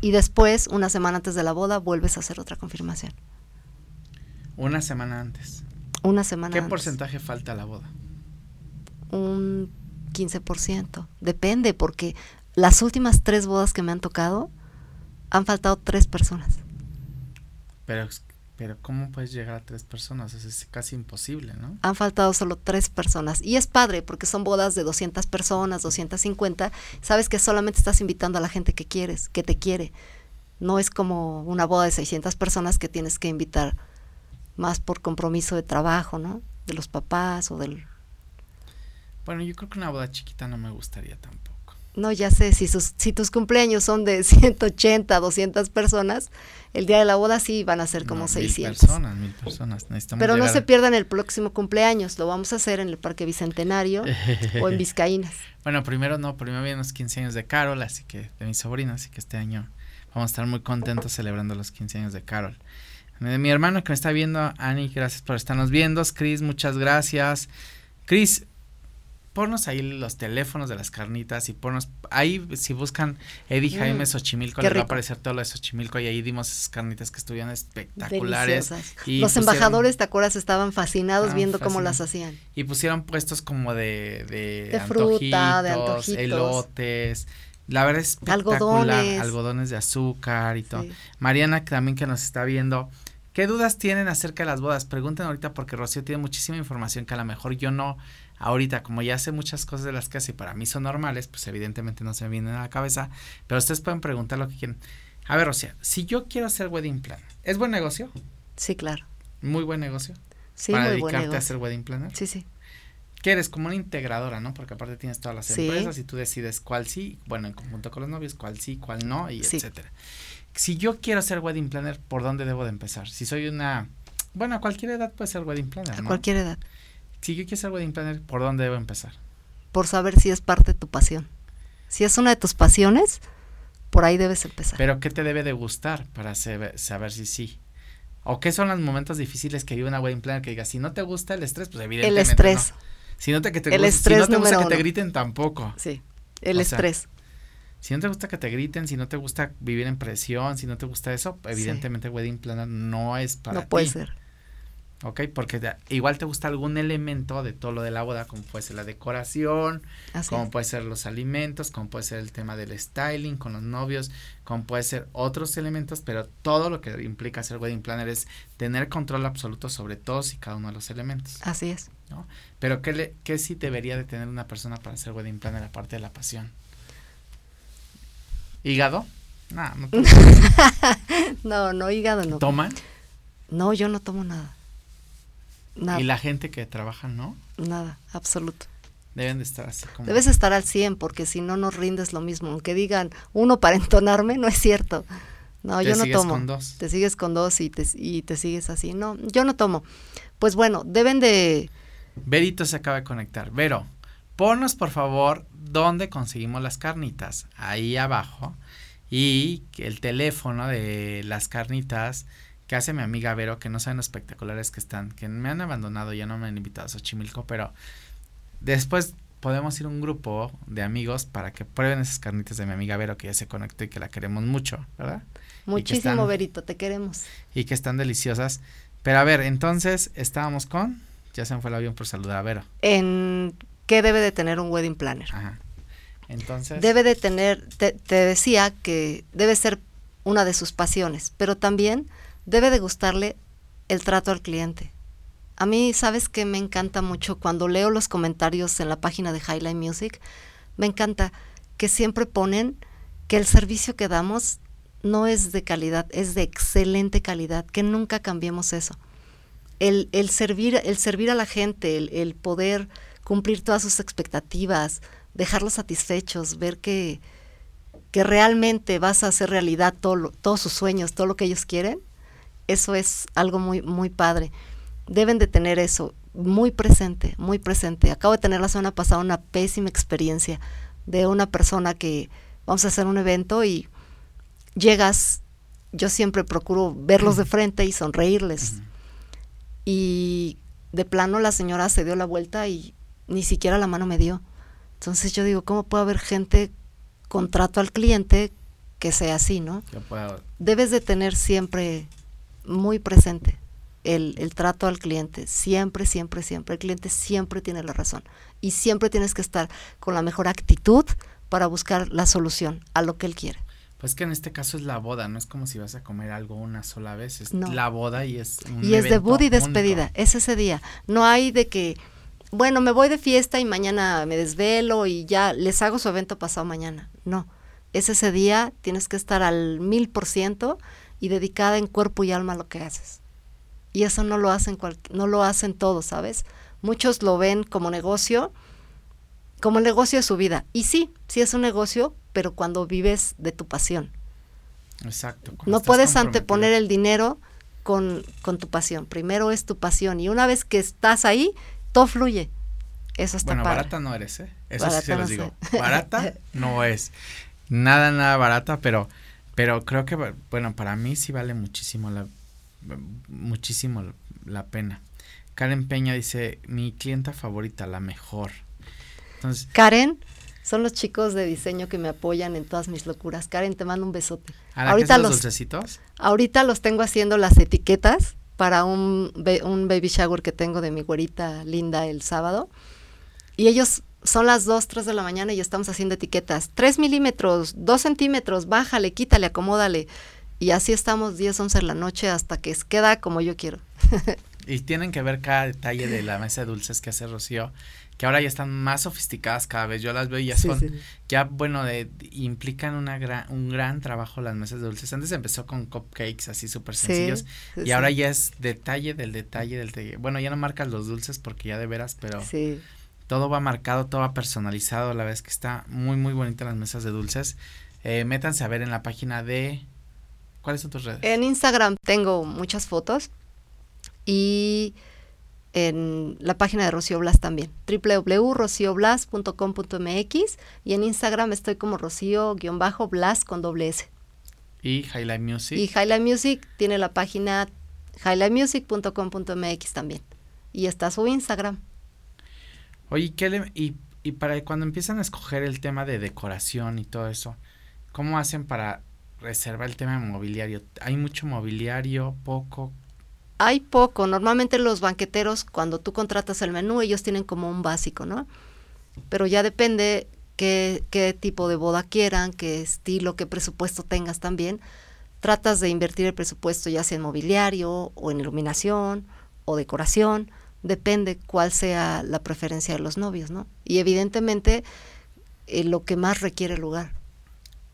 Y después, una semana antes de la boda, vuelves a hacer otra confirmación. Una semana antes. Una semana ¿Qué antes. porcentaje falta a la boda? Un 15%. Depende, porque las últimas tres bodas que me han tocado han faltado tres personas. Pero, pero ¿cómo puedes llegar a tres personas? Eso es casi imposible, ¿no? Han faltado solo tres personas. Y es padre, porque son bodas de 200 personas, 250. Sabes que solamente estás invitando a la gente que quieres, que te quiere. No es como una boda de 600 personas que tienes que invitar más por compromiso de trabajo, ¿no? De los papás o del... Bueno, yo creo que una boda chiquita no me gustaría tampoco. No, ya sé, si, sus, si tus cumpleaños son de <laughs> 180, 200 personas, el día de la boda sí van a ser como No, 600. Mil personas, mil personas. Necesitamos Pero no se pierdan el próximo cumpleaños, lo vamos a hacer en el Parque Bicentenario o en <laughs> Vizcaínas. Bueno, primero no, primero vienen los 15 años de Carol, así que de mi sobrina, así que este año vamos a estar muy contentos celebrando los 15 años de Carol. Mi hermano que me está viendo, Ani, gracias por estarnos viendo. Chris, muchas gracias. Chris, ponnos ahí los teléfonos de las carnitas y ponnos, ahí si buscan Eddie Mm, Jaime Xochimilco, qué les va a aparecer todo lo de Xochimilco y ahí dimos esas carnitas que estuvieron espectaculares. Y Los pusieron- embajadores, ¿te acuerdas? Estaban fascinados Estaban viendo cómo las hacían. Y pusieron puestos como de, de, De fruta, de antojitos. elotes. La verdad es espectacular. Algodones. Algodones de azúcar y todo. Sí. Mariana, también que nos está viendo. ¿Qué dudas tienen acerca de las bodas? Pregunten ahorita porque Rocío tiene muchísima información que a lo mejor yo no ahorita, como ya sé muchas cosas de las que hace y para mí son normales, pues evidentemente no se me vienen a la cabeza, pero ustedes pueden preguntar lo que quieren. A ver, Rocío, si yo quiero hacer wedding plan, ¿es buen negocio? Sí, claro. Muy buen negocio. Sí, para muy buen dedicarte a hacer wedding planner. Sí, sí. Que eres como una integradora, ¿no? Porque aparte tienes todas las Sí. empresas y tú decides cuál sí, bueno, en conjunto con los novios, cuál sí, cuál no, y Sí. etcétera. Si yo quiero ser wedding planner, ¿por dónde debo de empezar? Si soy una, bueno, a cualquier edad puede ser wedding planner, A ¿no? cualquier edad. Si yo quiero ser wedding planner, ¿por dónde debo empezar? Por saber si es parte de tu pasión. Si es una de tus pasiones, por ahí debes empezar. Pero ¿qué te debe de gustar para saber, saber si sí? ¿O qué son los momentos difíciles que vive una wedding planner que diga, si no te gusta el estrés, pues el evidentemente estrés. no. Si no te, que te El gusta, si no te gusta que te griten, tampoco. Sí. El O sea, estrés. Si no te gusta que te griten, si no te gusta vivir en presión, si no te gusta eso, evidentemente wedding planner no es para no puede ti, ser. ¿Ok? Porque igual te gusta algún elemento de todo lo de la boda, como puede ser la decoración, Así como es. puede ser los alimentos, como puede ser el tema del styling con los novios, como puede ser otros elementos, pero todo lo que implica ser wedding planner es tener control absoluto sobre todos y cada uno de los elementos. Así es. Pero ¿qué, le, qué sí debería de tener una persona para ser wedding planner aparte de la pasión? ¿Hígado? No, <laughs> no. No, no, hígado no. ¿Toman? No, yo no tomo nada. Nada, Y la gente que trabaja, ¿no? nada, absoluto. Deben de estar así como... Debes estar al 100 porque si no, no rindes lo mismo. Aunque digan uno para entonarme, no es cierto. No, Te yo no sigues tomo. con dos. Te sigues con dos y te, y te sigues así. No, yo no tomo. Pues bueno, deben de, Verito se acaba de conectar. Vero, ponnos por favor dónde conseguimos las carnitas. Ahí abajo. Y el teléfono de las carnitas que hace mi amiga Vero, que no saben lo espectaculares que están, que me han abandonado, ya no me han invitado a Xochimilco, pero después podemos ir a un grupo de amigos para que prueben esas carnitas de mi amiga Vero, que ya se conectó y que la queremos mucho, ¿verdad? Muchísimo, Verito, te queremos. Y que están deliciosas. Pero a ver, entonces estábamos con, ya se me fue el avión por saludar a Vero. En qué debe de tener un wedding planner. Ajá. Entonces. Debe de tener, te, te decía que debe ser una de sus pasiones, pero también debe de gustarle el trato al cliente. A mí, ¿sabes que Me encanta mucho cuando leo los comentarios en la página de Highlight Music. Me encanta que siempre ponen que el servicio que damos no es de calidad, es de excelente calidad, que nunca cambiemos eso. El, el servir, el servir a la gente, el, poder cumplir todas sus expectativas, dejarlos satisfechos, ver que, que realmente vas a hacer realidad todo todos sus sueños, todo lo que ellos quieren, eso es algo muy, muy padre. Deben de tener eso muy presente, muy presente. Acabo de tener la semana pasada una pésima experiencia de una persona que vamos a hacer un evento y llegas, yo siempre procuro verlos de frente y sonreírles. Y de plano la señora se dio la vuelta y ni siquiera la mano me dio. Entonces yo digo, ¿cómo puede haber gente con trato al cliente que sea así, no? Debes de tener siempre muy presente el, el, trato al cliente, siempre, siempre, siempre. El cliente siempre tiene la razón y siempre tienes que estar con la mejor actitud para buscar la solución a lo que él quiere. Pues que en este caso es la boda, no es como si vas a comer algo una sola vez, es la boda y es un Y es debut y despedida, es ese día. No hay de que, bueno, me voy de fiesta y mañana me desvelo y ya les hago su evento pasado mañana. No, es ese día, tienes que estar al mil por ciento y dedicada en cuerpo y alma a lo que haces. Y eso no lo hacen, no lo hacen todos, ¿sabes? Muchos lo ven como negocio, como el negocio de su vida. Y sí, sí es un negocio, pero cuando vives de tu pasión. Exacto. No puedes anteponer el dinero con, con, tu pasión. Primero es tu pasión. Y una vez que estás ahí, todo fluye. Eso está bueno, barata no eres, ¿eh? Eso sí se los digo. Barata <laughs> no es. Nada, nada barata, pero, pero creo que, bueno, para mí sí vale muchísimo la, muchísimo la pena. Karen Peña dice, mi clienta favorita, la mejor. Entonces, Karen, son los chicos de diseño que me apoyan en todas mis locuras. Karen, te mando un besote. ahorita los, dulcecitos? Ahorita los tengo haciendo las etiquetas para un, un baby shower que tengo de mi güerita linda el sábado. Y ellos son las 2, 3 de la mañana y estamos haciendo etiquetas. 3 milímetros, 2 centímetros, bájale, quítale, acomódale. Y así estamos 10, 11 de la noche hasta que queda como yo quiero. <laughs> y tienen que ver cada detalle de la mesa de dulces que hace Rocío que ahora ya están más sofisticadas cada vez. Yo las veo y ya son, ya bueno, de, implican una gran, un gran trabajo las mesas de dulces. Antes empezó con cupcakes así súper sencillos y ahora ya es detalle del detalle del detalle. Bueno, ya no marcas los dulces porque ya de veras, pero todo va marcado, todo va personalizado. La vez que está muy, muy bonita las mesas de dulces. Eh, métanse a ver en la página de... ¿Cuáles son tus redes? En Instagram tengo muchas fotos y en la página de Rocío Blas también, www.rocioblas.com.mx y en Instagram estoy como Rocío-Blas con doble S. ¿Y Highlight Music? Y Highlight Music tiene la página highlightmusic.com.mx también. Y está su Instagram. Oye, ¿qué le, y, y para cuando empiezan a escoger el tema de decoración y todo eso, ¿cómo hacen para reservar el tema de mobiliario? ¿Hay mucho mobiliario, poco? hay poco. Normalmente los banqueteros, cuando tú contratas el menú, ellos tienen como un básico, ¿no? Pero ya depende qué, qué tipo de boda quieran, qué estilo, qué presupuesto tengas también. Tratas de invertir el presupuesto ya sea en mobiliario o en iluminación o decoración. Depende cuál sea la preferencia de los novios, ¿no? Y evidentemente eh, lo que más requiere el lugar.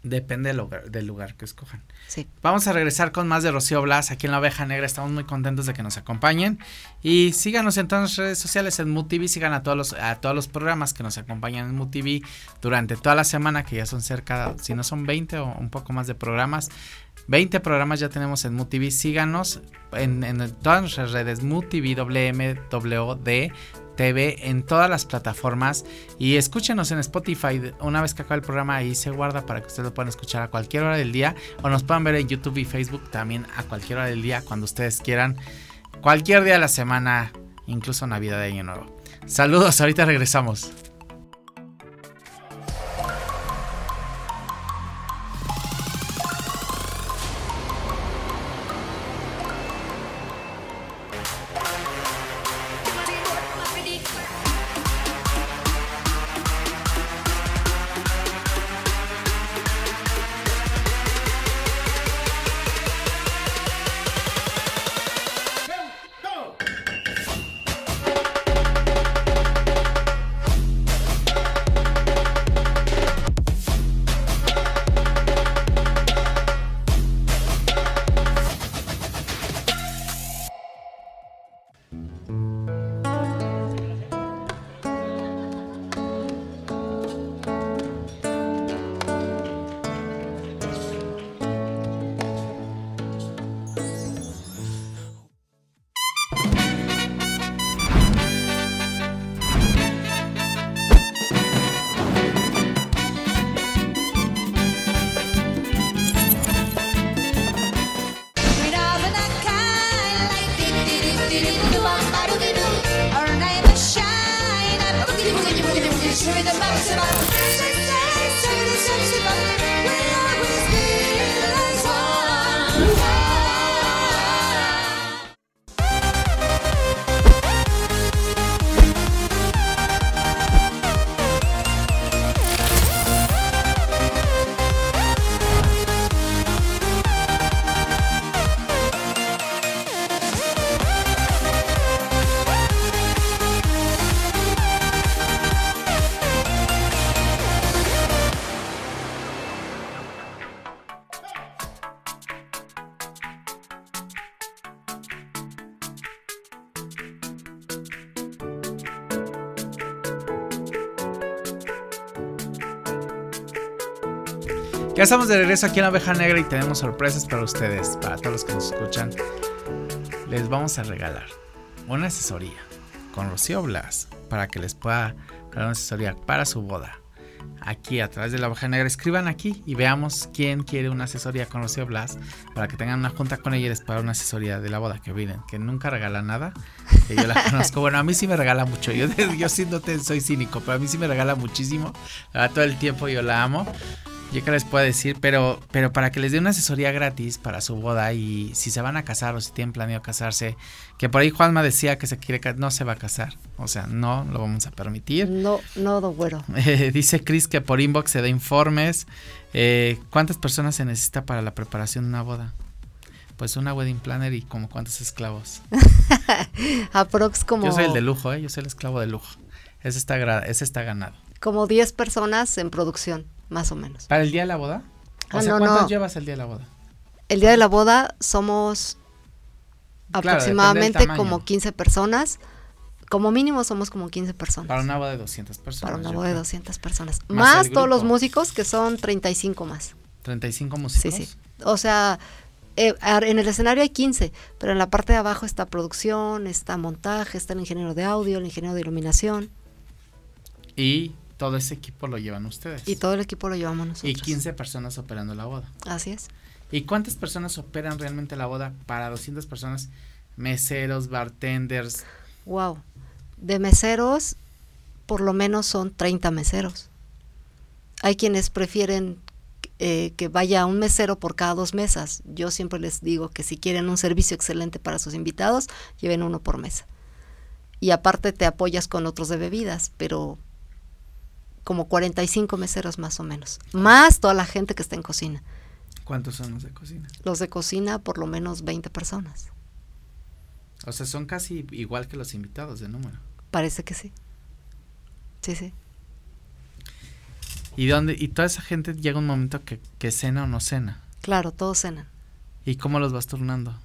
Depende del lugar, del lugar que escojan. Sí. Vamos a regresar con más de Rocío Blas aquí en La Oveja Negra. Estamos muy contentos de que nos acompañen. Y síganos en todas las redes sociales en MUTV. Sigan a todos los, a todos los programas que nos acompañan en MUTV durante toda la semana, que ya son cerca, si no son 20 o un poco más de programas. 20 programas ya tenemos en MUTV. Síganos en, todas nuestras redes MUTV, WMWD TV en todas las plataformas y escúchenos en Spotify. Una vez que acabe el programa ahí se guarda para que ustedes lo puedan escuchar a cualquier hora del día o nos puedan ver en YouTube y Facebook también a cualquier hora del día cuando ustedes quieran. Cualquier día de la semana, incluso Navidad de Año Nuevo. Saludos, ahorita regresamos. Ya estamos de regreso aquí en la Oveja Negra y tenemos sorpresas para ustedes, para todos los que nos escuchan. Les vamos a regalar una asesoría con Rocío Blas para que les pueda dar una asesoría para su boda. Aquí a través de la Oveja Negra, escriban aquí y veamos quién quiere una asesoría con Rocío Blas para que tengan una junta con ella y les pueda dar una asesoría de la boda. Que olviden, que nunca regala nada, que yo la <laughs> conozco. Bueno, a mí sí me regala mucho. Yo, <laughs> yo soy cínico, pero a mí sí me regala muchísimo. Todo el tiempo yo la amo yo que les puedo decir, pero, pero para que les dé una asesoría gratis para su boda y si se van a casar o si tienen planeado casarse, que por ahí Juanma decía que se quiere no se va a casar, o sea, no lo vamos a permitir. No, no, don güero. <laughs> dice Chris que por inbox se da informes. Eh, ¿Cuántas personas se necesita para la preparación de una boda? Pues una wedding planner y como cuántos esclavos. <laughs> Aprox como... Yo soy el de lujo, ¿eh? yo soy el esclavo de lujo. Ese está, ese está ganado. Como 10 personas en producción más o menos. ¿Para el día de la boda? O ah, sea, ¿cuántos llevas el día de la boda? El día de la boda somos aproximadamente como 15 personas. Como mínimo somos como 15 personas. Para una boda de 200 personas. Para una boda de 200 personas. Más, todos los músicos, que son 35 más. ¿35 músicos? Sí, sí. O sea, eh, en el escenario hay 15, pero en la parte de abajo está producción, está montaje, está el ingeniero de audio, el ingeniero de iluminación. Y todo ese equipo lo llevan ustedes. Y todo el equipo lo llevamos nosotros. Y 15 personas operando la boda. Así es. ¿Y cuántas personas operan realmente la boda para 200 personas? Meseros, bartenders. Wow. De meseros, por lo menos son 30 meseros. Hay quienes prefieren eh, que vaya un mesero por cada dos mesas. Yo siempre les digo que si quieren un servicio excelente para sus invitados, lleven uno por mesa. Y aparte te apoyas con otros de bebidas, pero como 45 meseros más o menos, más toda la gente que está en cocina. ¿Cuántos son los de cocina? Los de cocina, por lo menos 20 personas. O sea, son casi igual que los invitados de número. Parece que sí. Sí, sí. ¿Y, dónde, y toda esa gente llega un momento que, que cena o no cena? Claro, todos cenan. ¿Y cómo los vas turnando?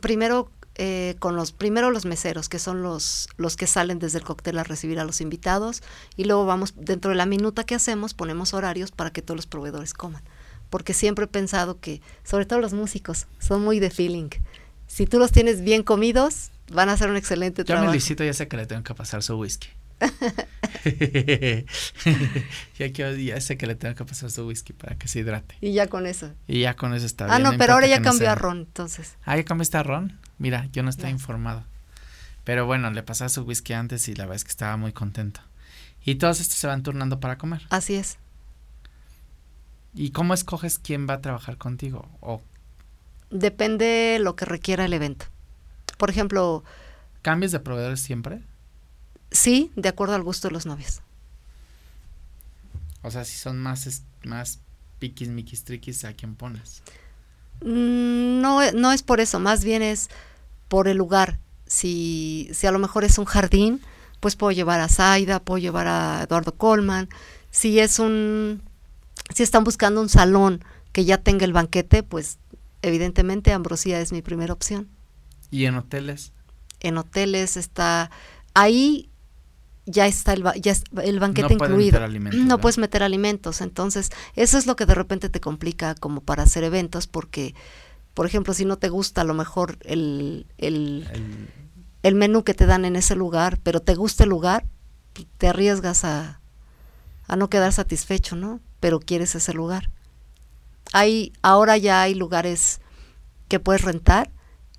Primero eh, con los primero los meseros, que son los, los que salen desde el cóctel a recibir a los invitados, y luego vamos, dentro de la minuta que hacemos, ponemos horarios para que todos los proveedores coman. Porque siempre he pensado que, sobre todo los músicos, son muy de feeling. Si tú los tienes bien comidos, van a hacer un excelente Ya trabajo. me licito, ya sé que le tengo que pasar su whisky. <laughs> <laughs> ya, que, ya sé que le tengo que pasar su whisky para que se hidrate. Y ya con eso. Y ya con eso está Ah, bien. no, pero ahora ya no cambió a ron, entonces. Ah, ya cambiaste a ron. Mira, yo no estaba informado. Pero bueno, le pasaba su whisky antes y la verdad es que estaba muy contento. Y todos estos se van turnando para comer. Así es. ¿Y cómo escoges quién va a trabajar contigo? O Depende lo que requiera el evento. Por ejemplo, cambias de proveedores siempre. sí, de acuerdo al gusto de los novios. O sea, si son más, más piquis, miquis, triquis, ¿a quién pones? Mm, No, no es por eso, más bien es por el lugar. Si, si a lo mejor es un jardín, pues puedo llevar a Zaida, puedo llevar a Eduardo Colman. Si es un, si están buscando un salón que ya tenga el banquete, pues evidentemente Ambrosía es mi primera opción. ¿Y en hoteles? En hoteles está, ahí ya está el, ba- ya es- el banquete No incluido. meter alimentos, no ¿verdad? puedes meter alimentos, entonces eso es lo que de repente te complica como para hacer eventos porque, por ejemplo, si no te gusta a lo mejor el, el, El- el menú que te dan en ese lugar, pero te gusta el lugar, te arriesgas a, a no quedar satisfecho, ¿no? Pero quieres ese lugar. Hay, ahora ya hay lugares que puedes rentar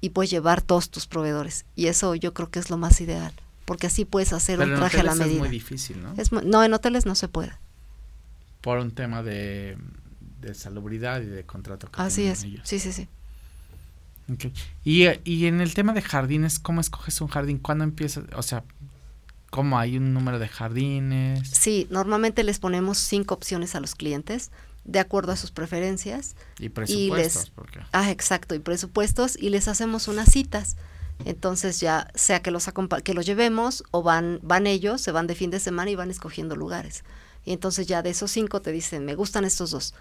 y puedes llevar todos tus proveedores. Y eso yo creo que es lo más ideal, porque así puedes hacer pero un en traje a la hoteles es medida. muy difícil, ¿no? Es no, en hoteles no se puede. Por un tema de, de salubridad y de contrato que Así es. ellos. Sí, sí, sí. Y, y en el tema de jardines, ¿cómo escoges un jardín? ¿Cuándo empiezas? O sea, ¿cómo hay un número de jardines? Sí, normalmente les ponemos cinco opciones a los clientes de acuerdo a sus preferencias. Y presupuestos, les- porque Ah, exacto, y presupuestos y les hacemos unas citas. Entonces ya sea que los que los llevemos o van van ellos, se van de fin de semana y van escogiendo lugares. Y entonces ya de esos cinco te dicen, "Me gustan estos dos."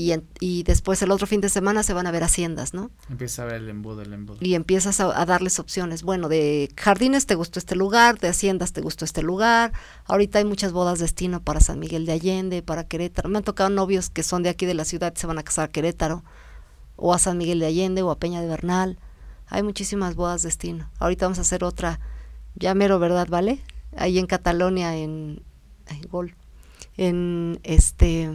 Y en- y después el otro fin de semana se van a ver haciendas, ¿no? empieza a ver el embudo, el embudo. y empiezas a, a darles opciones. Bueno, de jardines te gustó este lugar, de haciendas te gustó este lugar. Ahorita hay muchas bodas destino para San Miguel de Allende, para Querétaro. Me han tocado novios que son de aquí de la ciudad y se van a casar a Querétaro, o a San Miguel de Allende, o a Peña de Bernal. Hay muchísimas bodas destino. Ahorita vamos a hacer otra, ya mero, ¿verdad, vale? Ahí en Catalonia, en, en Gol, en este,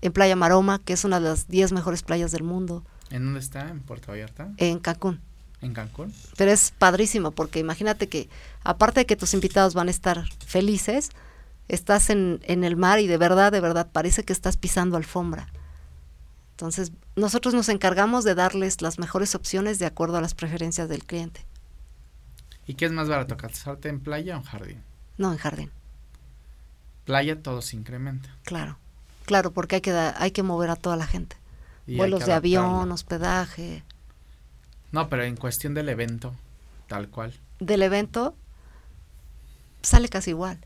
en Playa Maroma, que es una de las 10 mejores playas del mundo, ¿En dónde está? ¿En Puerto Vallarta? en Cancún. ¿En Cancún? Pero es padrísimo porque imagínate que aparte de que tus invitados van a estar felices, estás en, en el mar y de verdad, de verdad, parece que estás pisando alfombra. Entonces, nosotros nos encargamos de darles las mejores opciones de acuerdo a las preferencias del cliente. ¿Y qué es más barato, casarte en playa o en jardín? No en jardín, Playa todo se incrementa. claro. Claro, porque hay que, da- hay que mover a toda la gente. y Vuelos de avión, hospedaje. No, pero en cuestión del evento, tal cual. Del evento sale casi igual.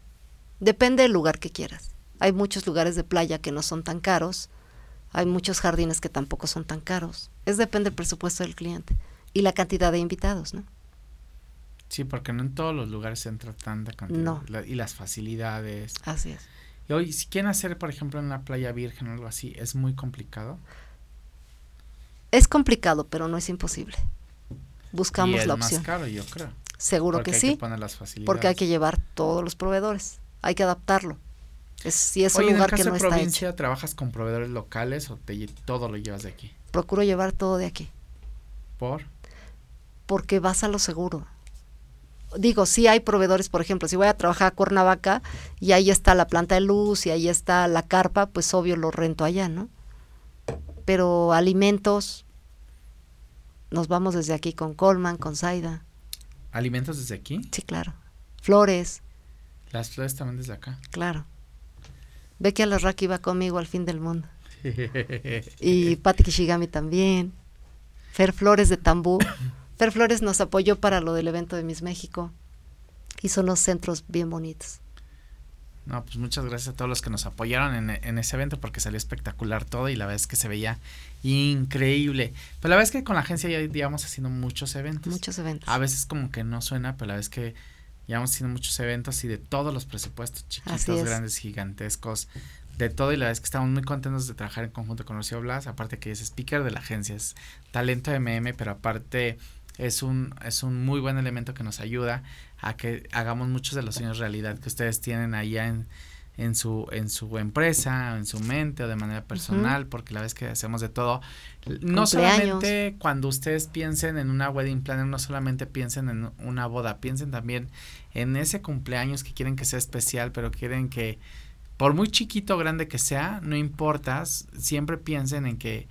Depende del lugar que quieras. Hay muchos lugares de playa que no son tan caros. Hay muchos jardines que tampoco son tan caros. Es depende del presupuesto del cliente y la cantidad de invitados, ¿no? Sí, porque no en todos los lugares entra tanta cantidad. No. La- y las facilidades. Así es. Y hoy, si quieren hacer, por ejemplo, en una playa virgen o algo así, es muy complicado. Es complicado, pero no es imposible. y Buscamos es la más opción. caro, yo creo. Seguro porque que hay sí, que poner las facilidades. porque hay que llevar todos los proveedores. Hay que adaptarlo. Es, si es Oye, un en el lugar que caso no de está hecho, provincia, ¿trabajas con proveedores locales o te todo lo llevas de aquí? procuro llevar todo de aquí. ¿Por? porque vas a lo seguro. Digo, sí hay proveedores, por ejemplo, si voy a trabajar a Cuernavaca y ahí está la planta de luz y ahí está la carpa, pues obvio lo rento allá, ¿no? Pero alimentos, nos vamos desde aquí con Colman, con Zaida, ¿Alimentos desde aquí? sí, claro. Flores, Las flores también desde acá. claro. Ve que Alarraqui va conmigo al fin del mundo. <laughs> Y Pati Kishigami también. Fer Flores de Tambú. <coughs> Fer Flores nos apoyó para lo del evento de Miss México. Hizo unos centros bien bonitos. No, pues muchas gracias a todos los que nos apoyaron en, en ese evento porque salió espectacular todo y la verdad es que se veía increíble. Pero la verdad es que con la agencia ya llevamos haciendo muchos eventos. Muchos eventos. A veces como que no suena, pero la verdad es que llevamos haciendo muchos eventos y de todos los presupuestos, chiquitos, es. grandes, gigantescos, de todo y la verdad es que estamos muy contentos de trabajar en conjunto con Rocío Blas, aparte que es speaker de la agencia, es talento MM, pero aparte es un, es un muy buen elemento que nos ayuda a que hagamos muchos de los sueños realidad que ustedes tienen allá en, en su, en su empresa, en su mente o de manera personal, porque la vez que hacemos de todo, no solamente cuando ustedes piensen en una wedding planner, no solamente piensen en una boda, piensen también en ese cumpleaños que quieren que sea especial, pero quieren que, por muy chiquito o grande que sea, no importa, siempre piensen en que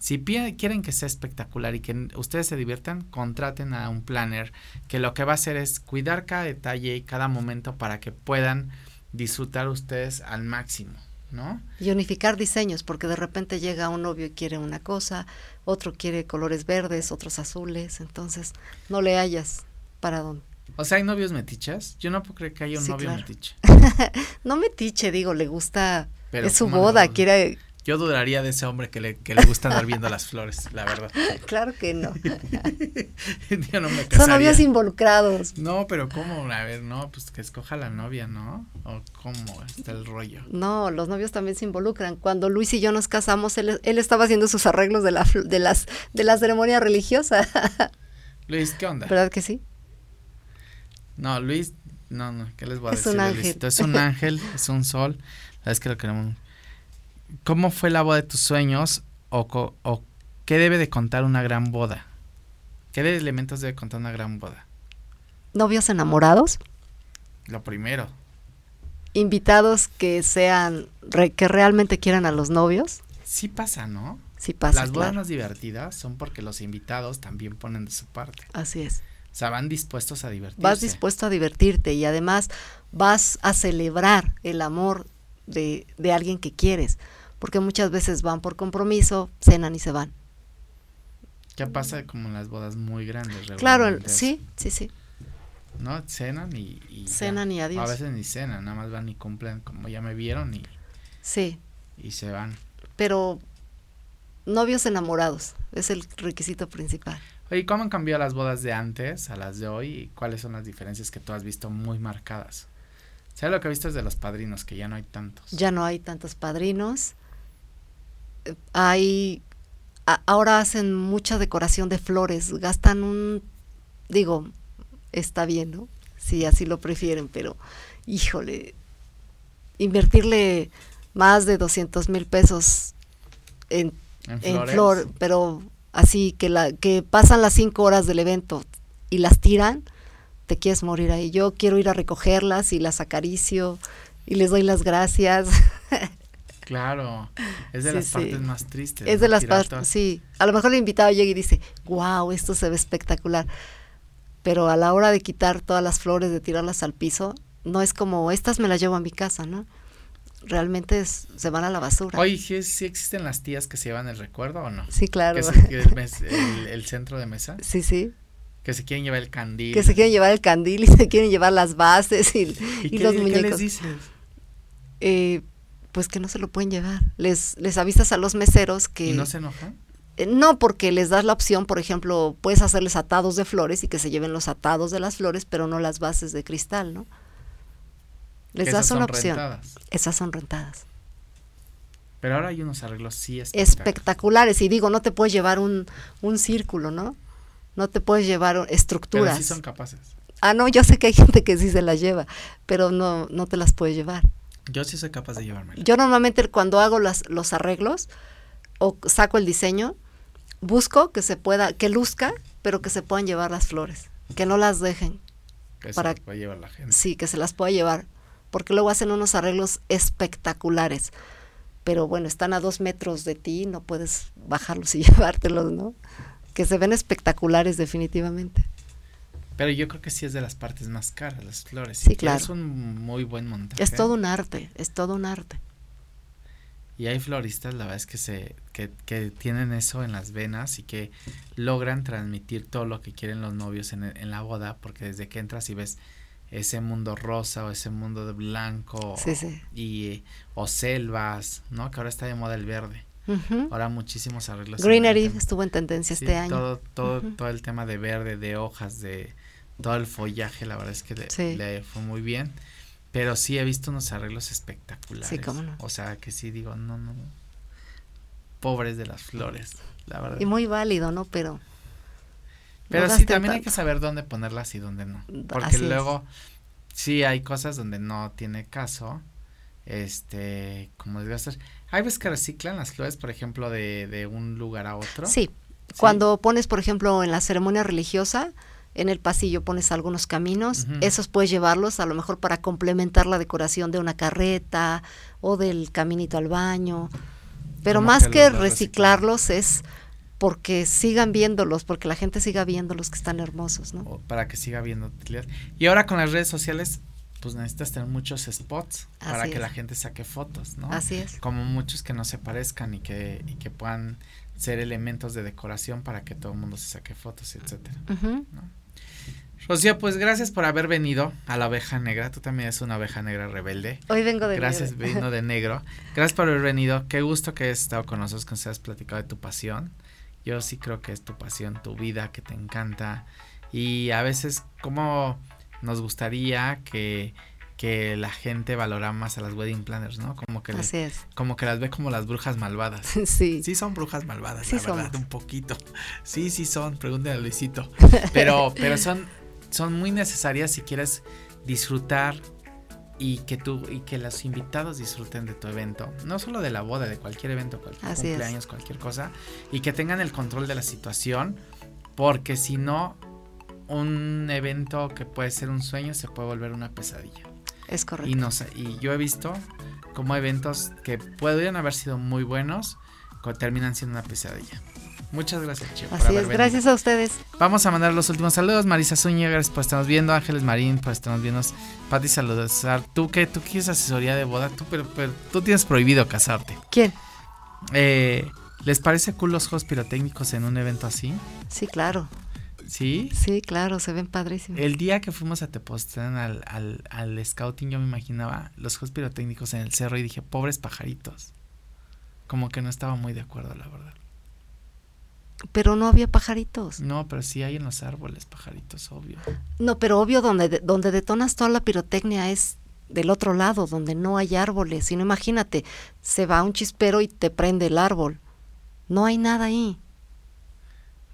si quieren que sea espectacular y que ustedes se diviertan, contraten a un planner que lo que va a hacer es cuidar cada detalle y cada momento para que puedan disfrutar ustedes al máximo, ¿no? Y unificar diseños, porque de repente llega un novio y quiere una cosa, otro quiere colores verdes, otros azules, entonces no le hayas para dónde. O sea, ¿hay novios metichas? Yo no puedo creer que haya un novio metiche. <laughs> no metiche, digo, le gusta, es su boda, quiere yo dudaría de ese hombre que le, que le gusta andar viendo las flores, la verdad. <laughs> Claro que no. <laughs> Yo no me Son novios involucrados. No, pero ¿cómo? A ver, no, pues que escoja la novia, ¿no? ¿O cómo está el rollo? No, los novios también se involucran. Cuando Luis y yo nos casamos, él, él estaba haciendo sus arreglos de la, de las, de la ceremonia religiosa. <laughs> Luis, ¿qué onda? ¿Verdad que sí? No, Luis, no, no, ¿qué les voy a es decir? Un ángel. Es un ángel, es un sol. Es que lo queremos ¿Cómo fue la boda de tus sueños o, o qué debe de contar una gran boda? ¿Qué elementos debe contar una gran boda? ¿Novios enamorados? Lo primero. ¿Invitados que sean, que realmente quieran a los novios? Sí pasa, ¿no? Sí pasa. Las bodas más divertidas son porque los invitados también ponen de su parte. Así es. O sea, van dispuestos a divertirse. Vas dispuesto a divertirte y además vas a celebrar el amor de, de alguien que quieres porque muchas veces van por compromiso, cenan y se van. ¿Qué pasa como en las bodas muy grandes? Claro, sí, sí, sí. ¿No? Cenan y... cenan y adiós. A veces ni cenan, nada más van y cumplen como ya me vieron y... Sí. Y se van. Pero novios enamorados es el requisito principal. Oye, ¿cómo han cambiado las bodas de antes a las de hoy? ¿Y cuáles son las diferencias que tú has visto muy marcadas? ¿Sabes lo que he visto es de los padrinos, que ya no hay tantos? Ya no hay tantos padrinos hay ahora hacen mucha decoración de flores, gastan un, digo, está bien, ¿no? Si así lo prefieren, pero híjole, invertirle más de 200 mil pesos en, en, flor, pero así que la que pasan las cinco horas del evento y las tiran, te quieres morir ahí. Yo quiero ir a recogerlas y las acaricio y les doy las gracias. <laughs> Claro, es de las partes más tristes. Es de las partes, sí. A lo mejor el invitado llega y dice, wow, esto se ve espectacular. Pero a la hora de quitar todas las flores, de tirarlas al piso, no es como, estas me las llevo a mi casa, ¿no? Realmente se van a la basura. Oye, ¿sí, ¿sí, existen las tías que se llevan el recuerdo o no? Sí, claro. <laughs> el, centro de mesa? Sí, sí. Que se quieren llevar el candil. Que se quieren llevar el candil y se quieren llevar las bases y, ¿Y, los muñecos. ¿Qué les dices? Eh, pues que no se lo pueden llevar. Les, les avisas a los meseros que... ¿Y no se enojan? Eh, no, porque les das la opción, por ejemplo, puedes hacerles atados de flores y que se lleven los atados de las flores, pero no las bases de cristal, ¿no? Les das una opción. Esas son rentadas. Pero ahora hay unos arreglos sí espectaculares. espectaculares. Y digo, no te puedes llevar un, un círculo, ¿no? No te puedes llevar estructuras. Pero sí son capaces. Ah, no, yo sé que hay gente que sí se las lleva, pero no, no te las puedes llevar. Yo sí soy capaz de llevarme. Yo normalmente cuando hago las, los arreglos o saco el diseño, busco que se pueda, que luzca, pero que se puedan llevar las flores, que no las dejen. Que para, se las pueda llevar la gente. Sí, que se las pueda llevar, porque luego hacen unos arreglos espectaculares. Pero bueno, están a dos metros de ti, no puedes bajarlos y <laughs> llevártelos, ¿no? Que se ven espectaculares definitivamente. Pero yo creo que sí es de las partes más caras, las flores. Sí, claro. Es un muy buen montaje. Es todo un arte, es todo un arte. Y hay floristas, la verdad es que se que, que tienen eso en las venas y que logran transmitir todo lo que quieren los novios en, en la boda, porque desde que entras y ves ese mundo rosa o ese mundo de blanco y o selvas, ¿no? Que ahora está de moda el verde. Ahora muchísimos arreglos. Greenery estuvo en tendencia este año. Todo, todo, todo el tema de verde, de hojas, de, todo el follaje, la verdad es que le, fue muy bien. Pero sí he visto unos arreglos espectaculares. Sí, cómo no. O sea, que sí digo, no, no, Pobres de las flores, la verdad. Y muy válido, ¿no? Pero. Pero no sí, también hay que saber dónde ponerlas y dónde no. Porque Así es. luego sí hay cosas donde no tiene caso. Este, como desgastar. Hay veces que reciclan las flores, por ejemplo, de, de un lugar a otro. Sí. Cuando pones, por ejemplo, en la ceremonia religiosa, en el pasillo pones algunos caminos, esos puedes llevarlos a lo mejor para complementar la decoración de una carreta o del caminito al baño. Pero Como más que reciclarlos es porque sigan viéndolos, porque la gente siga viéndolos que están hermosos, ¿no? o para que siga viendo utilidad. Y ahora con las redes sociales, pues necesitas tener muchos spots para que la gente saque fotos, ¿no? Así es. Como muchos que no se parezcan y que, y que puedan ser elementos de decoración para que todo el mundo se saque fotos, etcétera. Ujú. Rocío, pues gracias por haber venido a la oveja negra. Tú también eres una oveja negra rebelde. Hoy vengo de Gracias, negro. vino de negro. Gracias por haber venido. Qué gusto que hayas estado con nosotros, que nos hayas platicado de tu pasión. Yo sí creo que es tu pasión, tu vida, que te encanta. Y a veces, como nos gustaría que, que la gente valora más a las wedding planners, ¿no? Como que, le- Así es. como que las ve como las brujas malvadas. <laughs> Sí. Sí son brujas malvadas, Sí la verdad, un poquito. Sí, sí son, pregúntale a Luisito. <laughs> Pero, pero son, son muy necesarias si quieres disfrutar y que tú y que los invitados disfruten de tu evento, no solo de la boda, de cualquier evento, cualquier Así es. cumpleaños, cualquier cosa, y que tengan el control de la situación, porque si no, un evento que puede ser un sueño se puede volver una pesadilla. Es correcto. Y no sé, y yo he visto como eventos que podrían haber sido muy buenos, terminan siendo una pesadilla. Muchas gracias, Chio. Así es. Gracias a ustedes. Vamos a mandar los últimos saludos. Marisa Zúñiga, gracias por estarnos viendo. Ángeles Marín, por estarnos viendo. Pati Saludar. ¿Tú qué? ¿Tú quieres asesoría de boda? Tú, pero, pero tú tienes prohibido casarte. ¿Quién? Eh, ¿Les parece cool los juegos pirotécnicos en un evento así? Sí, claro. ¿Sí? Sí, claro, se ven padrísimos. El día que fuimos a Tepoztlán al, al, al scouting, yo me imaginaba los juegos pirotécnicos en el cerro y dije, pobres pajaritos. Como que no estaba muy de acuerdo, la verdad. Pero no había pajaritos. No, pero sí hay en los árboles pajaritos, obvio. No, pero obvio, donde, de- donde detonas toda la pirotecnia es del otro lado, donde no hay árboles. Si no, imagínate, se va un chispero y te prende el árbol. No hay nada ahí.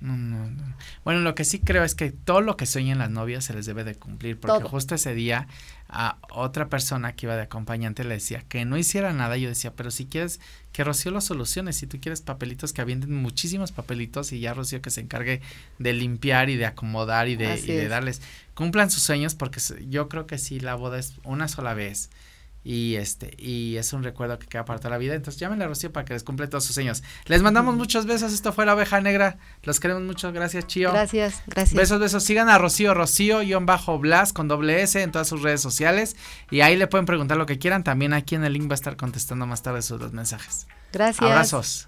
No, no, no. Bueno, lo que sí creo es que todo lo que sueñan las novias se les debe de cumplir, porque Todo. justo ese día a otra persona que iba de acompañante le decía que no hiciera nada. Yo decía, pero si quieres que Rocío lo solucione, si tú quieres papelitos, que avienten muchísimos papelitos y ya Rocío que se encargue de limpiar y de acomodar y de, y de es. darles, cumplan sus sueños, porque yo creo que sí, la boda es una sola vez. Y este, y es un recuerdo que queda para toda la vida. Entonces llámenle a Rocío para que les cumple todos sus sueños. Les mandamos muchos besos. Esto fue la oveja negra. Los queremos mucho. Gracias, Chío. Gracias, gracias. Besos, besos. Sigan a Rocío, Rocío-Blas con doble S en todas sus redes sociales. Y ahí le pueden preguntar lo que quieran. También aquí en el link va a estar contestando más tarde sus los mensajes. Gracias. Abrazos.